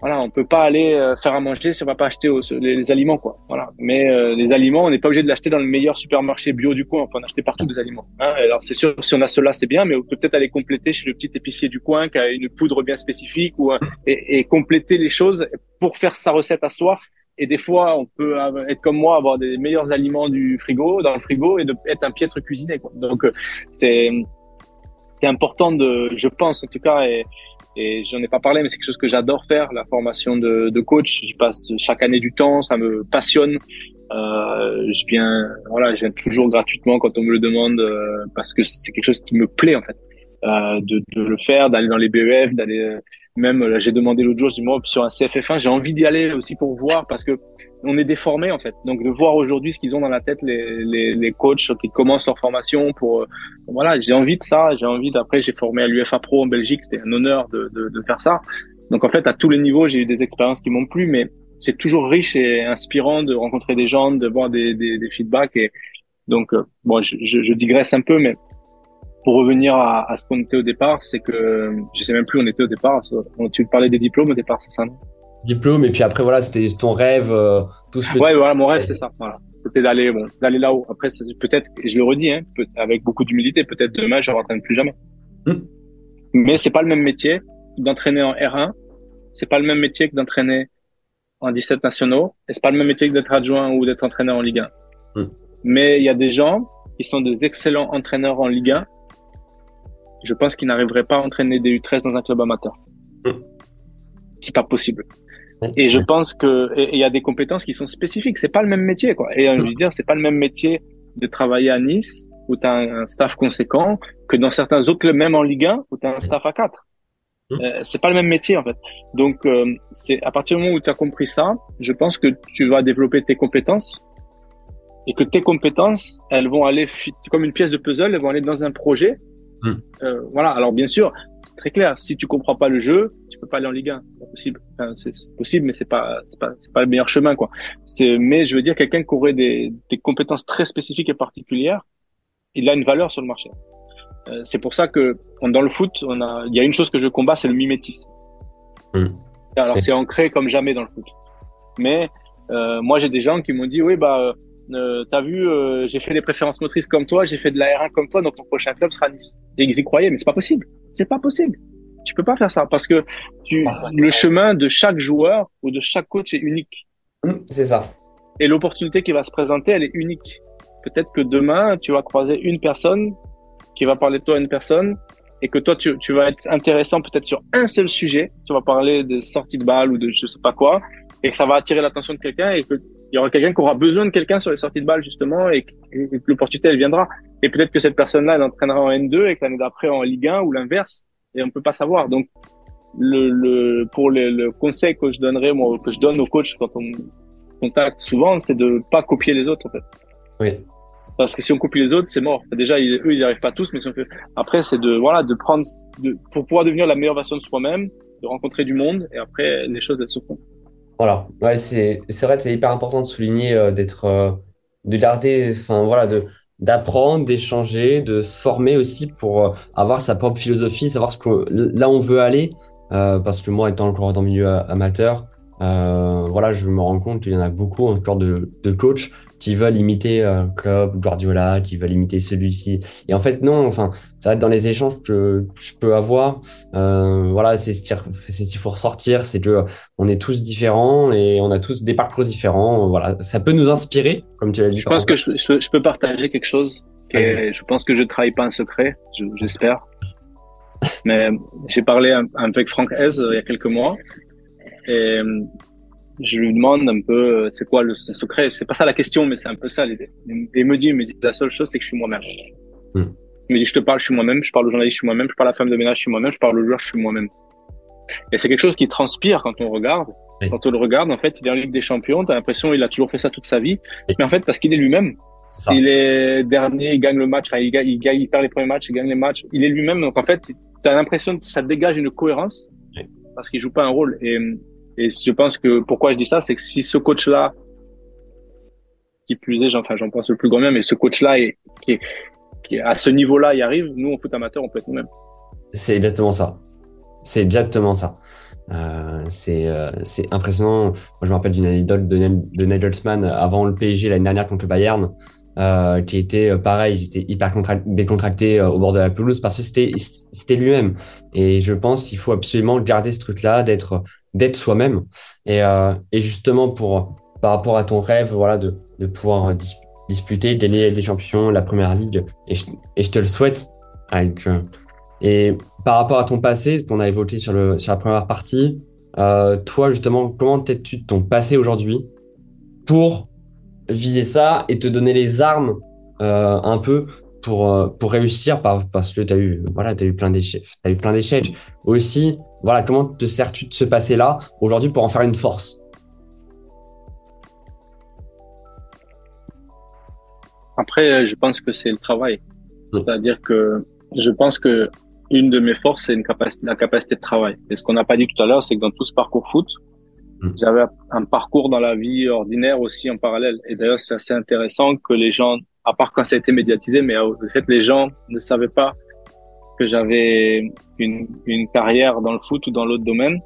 voilà, on peut pas aller euh, faire à manger si on va pas acheter les, aliments, quoi. Voilà. Mais euh, les aliments, on n'est pas obligé de l'acheter dans le meilleur supermarché bio du coin. On peut en acheter partout des aliments. Hein. Alors c'est sûr, si on a cela, c'est bien, mais on peut peut-être aller compléter chez le petit épicier du coin qui a une poudre bien spécifique ou et, et, compléter les choses pour faire sa recette à soi. Et des fois, on peut être comme moi, avoir des meilleurs aliments du frigo, dans le frigo, et être un piètre cuisiné. Quoi. Donc euh, c'est c'est important de, je pense en tout cas, et, et j'en ai pas parlé, mais c'est quelque chose que j'adore faire, la formation de, de coach. J'y passe chaque année du temps, ça me passionne. Euh, je viens, voilà, je viens toujours gratuitement quand on me le demande euh, parce que c'est quelque chose qui me plaît en fait, euh, de, de, le faire, d'aller dans les BEF, d'aller euh, même. J'ai demandé l'autre jour, je dis moi sur un CFF1, j'ai envie d'y aller aussi pour voir parce que on est déformé en fait. Donc de voir aujourd'hui ce qu'ils ont dans la tête les, les, les coachs qui commencent leur formation pour euh, voilà, j'ai envie de ça, j'ai envie d'après j'ai formé à l'UFA Pro en Belgique, c'était un honneur de, de, de, faire ça. Donc en fait à tous les niveaux, j'ai eu des expériences qui m'ont plu mais c'est toujours riche et inspirant de rencontrer des gens, de voir des, des, des feedbacks et donc euh, bon, je, je, digresse un peu mais pour revenir à, à ce qu'on était au départ, c'est que je sais même plus où on était au départ. Tu parlais des diplômes au départ, c'est ça non? Diplôme et puis après voilà c'était ton rêve euh, tout ce que ouais voilà mon rêve c'est ça voilà c'était d'aller bon d'aller là-haut après peut-être je le redis hein, avec beaucoup d'humilité peut-être demain je ne plus jamais hmm. mais c'est pas le même métier d'entraîner en R1 c'est pas le même métier que d'entraîner en 17 nationaux et c'est pas le même métier que d'être adjoint ou d'être entraîneur en Ligue 1 hmm. mais il y a des gens qui sont des excellents entraîneurs en Ligue 1 je pense qu'ils n'arriveraient pas à entraîner des U13 dans un club amateur hmm. c'est pas possible et je pense que il y a des compétences qui sont spécifiques. C'est pas le même métier, quoi. Et euh, je veux dire, c'est pas le même métier de travailler à Nice où tu as un, staff conséquent que dans certains autres clubs, même en Ligue 1, où tu as un staff à 4. Mmh. Euh, c'est pas le même métier en fait. Donc euh, c'est à partir du moment où tu as compris ça, je pense que tu vas développer tes compétences et que tes compétences, elles vont aller comme une pièce de puzzle, elles vont aller dans un projet. Mmh. Euh, voilà. Alors bien sûr, c'est très clair. Si tu comprends pas le jeu, tu peux pas aller en Ligue 1. C'est pas possible. Enfin, c'est possible, mais c'est pas, c'est pas, c'est pas le meilleur chemin, quoi. C'est, mais je veux dire, quelqu'un qui aurait des, des compétences très spécifiques et particulières, il a une valeur sur le marché. Euh, c'est pour ça que dans le foot, on a, il y a une chose que je combats, c'est le mimétisme. Mmh. Alors c'est ancré comme jamais dans le foot. Mais euh, moi, j'ai des gens qui m'ont dit, oui, bah, euh, t'as vu, euh, j'ai fait des préférences motrices comme toi, j'ai fait de la R1 comme toi, donc ton prochain club sera Nice. Et ils y croyaient, mais c'est pas possible. C'est pas possible. Tu peux pas faire ça parce que tu, le chemin de chaque joueur ou de chaque coach est unique. Mmh, c'est ça. Et l'opportunité qui va se présenter, elle est unique. Peut-être que demain, tu vas croiser une personne qui va parler de toi à une personne et que toi, tu, tu vas être intéressant peut-être sur un seul sujet. Tu vas parler de sortie de balle ou de je sais pas quoi et que ça va attirer l'attention de quelqu'un et que il y aura quelqu'un qui aura besoin de quelqu'un sur les sorties de balle justement et que, l'opportunité elle viendra. Et peut-être que cette personne-là elle entraînera en N2 et que l'année d'après en Ligue 1 ou l'inverse et on peut pas savoir. Donc le, le pour le, le, conseil que je donnerais moi que je donne aux coachs quand on contacte souvent c'est de pas copier les autres en fait. Oui. Parce que si on copie les autres, c'est mort. Déjà, ils, eux, ils n'y arrivent pas tous, mais si on fait... après, c'est de voilà, de prendre, de, pour pouvoir devenir la meilleure version de soi-même, de rencontrer du monde, et après, les choses elles se font. Voilà, ouais, c'est vrai, c'est hyper important de souligner euh, d'être, euh, de garder, enfin voilà, de d'apprendre, d'échanger, de se former aussi pour euh, avoir sa propre philosophie, savoir ce que là on veut aller. parce que moi, étant encore dans le milieu amateur, voilà, je me rends compte qu'il y en a beaucoup encore de, de coachs qui veulent imiter euh, Klopp, Guardiola, qui veulent imiter celui-ci. Et en fait, non, enfin, ça va être dans les échanges que je peux avoir. Euh, voilà, c'est ce qu'il faut ressortir, c'est que on est tous différents et on a tous des parcours différents. Voilà, ça peut nous inspirer, comme tu l'as dit. Je pense que je, je, peux partager quelque chose. je pense que je trahis pas un secret, j'espère. Mais j'ai parlé avec Franck Hez euh, il y a quelques mois et je lui demande un peu euh, c'est quoi le secret? C'est pas ça la question, mais c'est un peu ça l'idée. Et il me dit, il me dit la seule chose c'est que je suis moi-même. Hmm. Il me dit je te parle, je suis moi-même. Je parle au journaliste, je suis moi-même. Je parle à la femme de ménage, je suis moi-même. Je parle au joueur, je suis moi-même. Et c'est quelque chose qui transpire quand on regarde. Quand on le regarde, en fait, il est en Ligue des Champions. T'as l'impression il a toujours fait ça toute sa vie. Mais en fait, parce qu'il est lui-même. Il est dernier, il gagne le match. Enfin, il, gagne, il, gagne, il perd les premiers matchs, il gagne les matchs. Il est lui-même. Donc en fait, t'as l'impression que ça dégage une cohérence parce qu'il joue pas un rôle. Et et je pense que pourquoi je dis ça, c'est que si ce coach-là qui plus est, enfin, j'en pense le plus grand bien, mais ce coach-là est, qui est, à ce niveau-là, il arrive. Nous, en foot amateur, on peut être nous-mêmes. C'est exactement ça. C'est exactement ça. Euh, c'est euh, c'est impressionnant. Moi, je me rappelle d'une anecdote de, de Nagelsmann avant le PSG l'année dernière contre le Bayern, euh, qui était euh, pareil, j'étais hyper décontracté euh, au bord de la pelouse parce que c'était c'était lui-même. Et je pense qu'il faut absolument garder ce truc-là, d'être d'être soi-même. Et, et justement pour par rapport à ton rêve, voilà, de, de pouvoir disputer, gagner des champions, la première ligue. Et je, et je te le souhaite. Avec, et par rapport à ton passé, qu'on a évoqué sur, le, sur la première partie, euh, toi justement, comment t'es-tu de ton passé aujourd'hui pour viser ça et te donner les armes euh, un peu pour, euh, pour réussir parce que tu as eu, voilà, as eu plein d'échecs. As eu plein d'échecs. Aussi, voilà, comment te sers-tu de ce passé-là aujourd'hui pour en faire une force? Après, je pense que c'est le travail. C'est-à-dire que je pense que une de mes forces, c'est une capacité, la capacité de travail. Et ce qu'on n'a pas dit tout à l'heure, c'est que dans tout ce parcours foot. J'avais un parcours dans la vie ordinaire aussi en parallèle. Et d'ailleurs, c'est assez intéressant que les gens, à part quand ça a été médiatisé, mais en fait, les gens ne savaient pas que j'avais une, une carrière dans le foot ou dans l'autre domaine.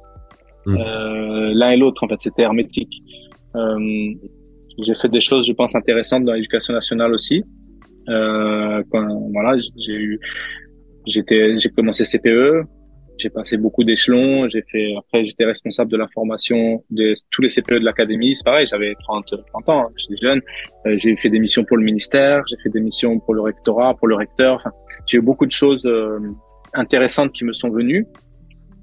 Mm. Euh, L'un et l'autre, en fait, c'était hermétique. Euh, j'ai fait des choses, je pense, intéressantes dans l'éducation nationale aussi. Euh, quand, voilà, j'ai eu J'étais, j'ai commencé CPE, j'ai passé beaucoup d'échelons, j'ai fait, après, j'étais responsable de la formation de tous les CPE de l'académie. C'est pareil, j'avais 30, 30 ans, hein, j'étais jeune. Euh, j'ai fait des missions pour le ministère, j'ai fait des missions pour le rectorat, pour le recteur. Enfin, j'ai eu beaucoup de choses euh, intéressantes qui me sont venues.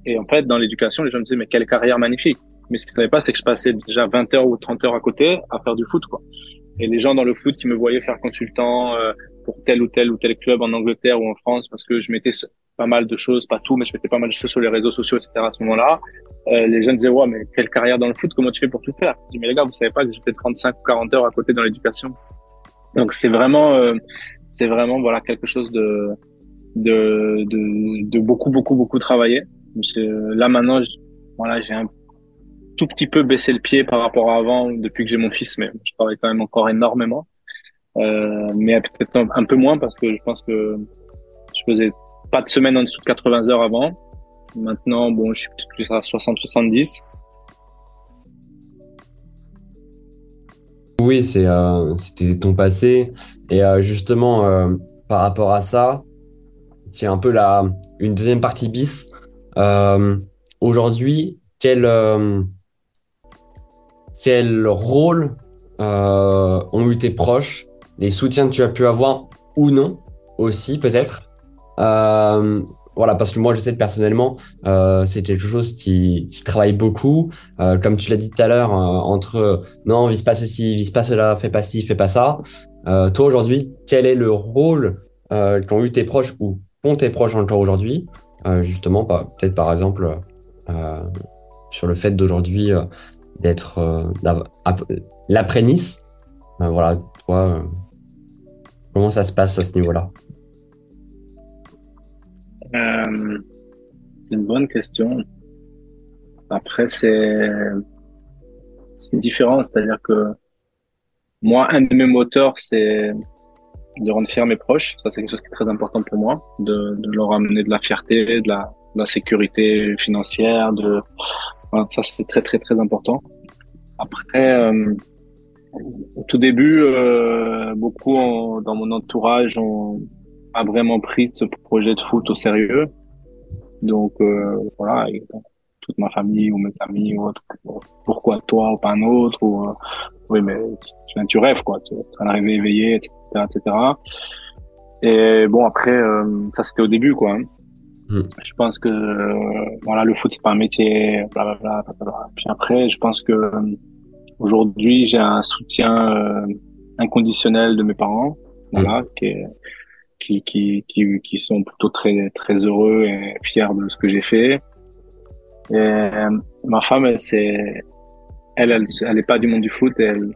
Et en fait, dans l'éducation, les gens me disaient, mais quelle carrière magnifique. Mais ce qu'ils ne savaient pas, c'est que je passais déjà 20 heures ou 30 heures à côté à faire du foot, quoi. Et les gens dans le foot qui me voyaient faire consultant, euh, pour tel ou tel ou tel club en Angleterre ou en France parce que je mettais pas mal de choses, pas tout, mais je mettais pas mal de choses sur les réseaux sociaux, etc. à ce moment-là. Euh, les jeunes disaient, ouais, mais quelle carrière dans le foot, comment tu fais pour tout faire? Je dis, mais les gars, vous savez pas que j'ai fait 35 ou 40 heures à côté dans l'éducation. Donc c'est vraiment, euh, c'est vraiment, voilà, quelque chose de, de, de, de beaucoup, beaucoup, beaucoup travailler. Là maintenant, je, voilà, j'ai un tout petit peu baissé le pied par rapport à avant depuis que j'ai mon fils, mais je travaille quand même encore énormément. Euh, mais peut-être un, peu moins parce que je pense que je faisais pas de semaine en dessous de 80 heures avant. Maintenant, bon, je suis plus à 60-70. Oui, c'est euh, c'était ton passé et euh, justement euh, par rapport à ça, c'est un peu la une deuxième partie bis. Euh, aujourd'hui, quel quel rôle ont eu tes proches? Les soutiens que tu as pu avoir ou non aussi peut-être? Euh, voilà, parce que moi je sais que personnellement, euh, c'est quelque chose qui, travaille beaucoup. Euh, comme tu l'as dit tout à l'heure, entre non, vise pas ceci, vise pas cela, fais pas ci, fais pas ça. Toi aujourd'hui, quel est le rôle qu'ont eu tes proches ou qu'ont tes proches encore aujourd'hui? Justement, peut-être par exemple sur le fait d'aujourd'hui d'être l'après-Nice. voilà, toi Comment ça se passe à ce niveau-là? Euh, C'est une bonne question. Après, c'est différent. C'est-à-dire que moi, un de mes moteurs, c'est de rendre fier mes proches. Ça, c'est quelque chose qui est très important pour moi, de, de leur amener de la fierté, de la, de la sécurité financière. De... Voilà, ça, c'est très, très, très important. Après, euh, au tout début, euh, beaucoup dans mon entourage ont a vraiment pris ce projet de foot au sérieux. Donc euh, voilà, toute ma famille ou mes amis ou autres, pourquoi toi ou pas un autre ou euh, oui mais tu, tu rêves quoi, tu es en arriver éveillé, etc., etc. Et bon après euh, ça c'était au début quoi. Hein. Hmm. Je pense que voilà le foot c'est pas un métier, blablabla. Puis après je pense que Aujourd'hui, j'ai un soutien euh, inconditionnel de mes parents, voilà, mm. qui, qui, qui, qui, sont plutôt très, très heureux et fiers de ce que j'ai fait. Et euh, ma femme, elle, c'est, elle, elle, elle est pas du monde du foot, elle,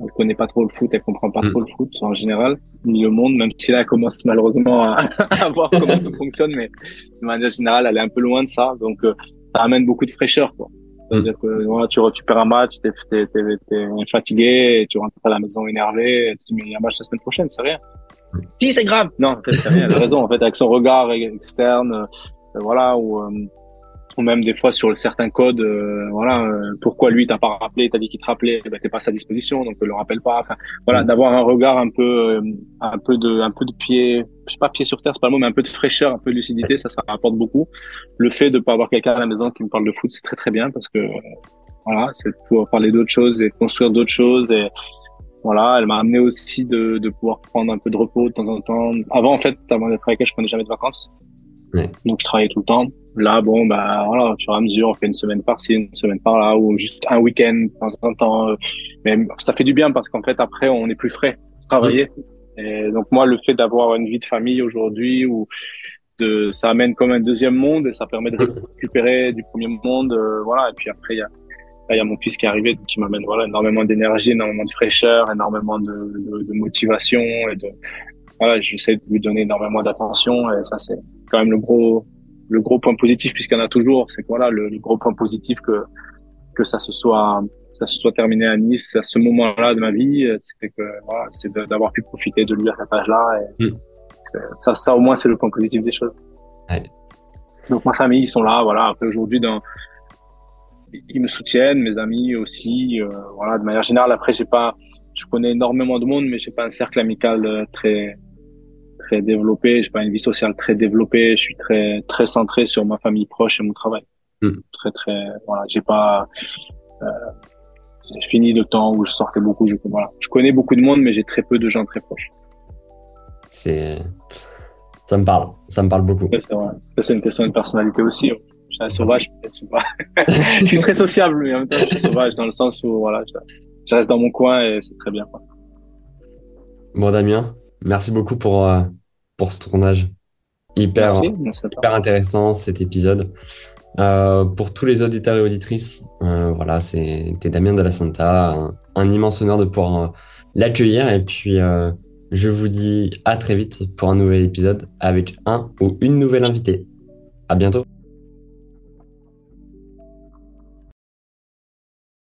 elle connaît pas trop le foot, elle comprend pas mm. trop le foot en général, ni le monde, même si là elle commence malheureusement à, à voir comment tout fonctionne, mais de manière générale, elle est un peu loin de ça, donc euh, ça amène beaucoup de fraîcheur, quoi. C'est-à-dire que voilà, tu récupères un match, t'es es, es, fatigué, et tu rentres à la maison énervé, et tu te dis mais il y a un match la semaine prochaine, c'est rien. Si c'est grave. Non, en fait. Elle a raison. En fait, avec son regard externe, euh, voilà, ou euh, ou même des fois sur certains codes, euh, voilà, euh, pourquoi lui t'a pas rappelé, t'as dit qu'il te rappelait, ben t'es pas à sa disposition, donc le rappelle pas. Enfin, voilà, mm. d'avoir un regard un peu, euh, un peu de, un peu de pied, je sais pas pied sur terre, c'est pas le mot, mais un peu de fraîcheur, un peu de lucidité, ça, ça rapporte beaucoup. Le fait de pas avoir quelqu'un à la maison qui me parle de foot, c'est très très bien parce que voilà, c'est pour parler d'autres choses et construire d'autres choses et voilà, elle m'a amené aussi de, de pouvoir prendre un peu de repos de temps en temps. Avant, en fait, avant d'être avec elle, je prenais jamais de vacances. Donc, je travaillais tout le temps. Là, bon, bah, voilà, au fur et à mesure, on fait une semaine par-ci, une semaine par-là, ou juste un week-end de temps en temps. Mais ça fait du bien parce qu'en fait, après, on est plus frais pour travailler. Et donc, moi, le fait d'avoir une vie de famille aujourd'hui où de, ça amène comme un deuxième monde et ça permet de récupérer du premier monde, euh, voilà. Et puis après, il y a, il y a mon fils qui est arrivé, qui m'amène voilà énormément d'énergie, énormément de fraîcheur, énormément de, de, de motivation et de voilà, j'essaie de lui donner énormément d'attention et ça c'est quand même le gros le gros point positif puisqu'il y en a toujours, c'est que voilà le, gros point positif que que ça se soit ça se soit terminé à Nice à ce moment-là de ma vie, c'est que voilà, c'est d'avoir pu profiter de lui à cet âge-là. Et mm. Ça, ça au moins c'est le point positif des choses. Ouais. Donc ma famille ils sont là, voilà. Après aujourd'hui dans ils me soutiennent, mes amis aussi, euh, voilà. De manière générale, après j'ai pas, je connais énormément de monde, mais j'ai pas un cercle amical euh, très très développé, j'ai pas une vie sociale très développée, je suis très très centré sur ma famille proche et mon travail. Hmm. Très très voilà, j'ai pas euh, j'ai fini le temps où je sortais beaucoup, je voilà, je connais beaucoup de monde mais j'ai très peu de gens très proches. C'est ça me parle, ça me parle beaucoup. C'est une question de personnalité aussi. Je suis un sauvage, peut-être, je sais pas. je suis très sociable, mais en même temps, je suis sauvage dans le sens où, voilà, je, reste dans mon coin et c'est très bien. Quoi. Bon, Damien, merci beaucoup pour, euh, pour ce tournage. Hyper, hyper intéressant cet épisode. Euh, pour tous les auditeurs et auditrices, euh, voilà, c'était Damien de la Santa. Un, immense honneur de pouvoir euh, l'accueillir. Et puis, euh, je vous dis à très vite pour un nouvel épisode avec un ou une nouvelle invitée. À bientôt.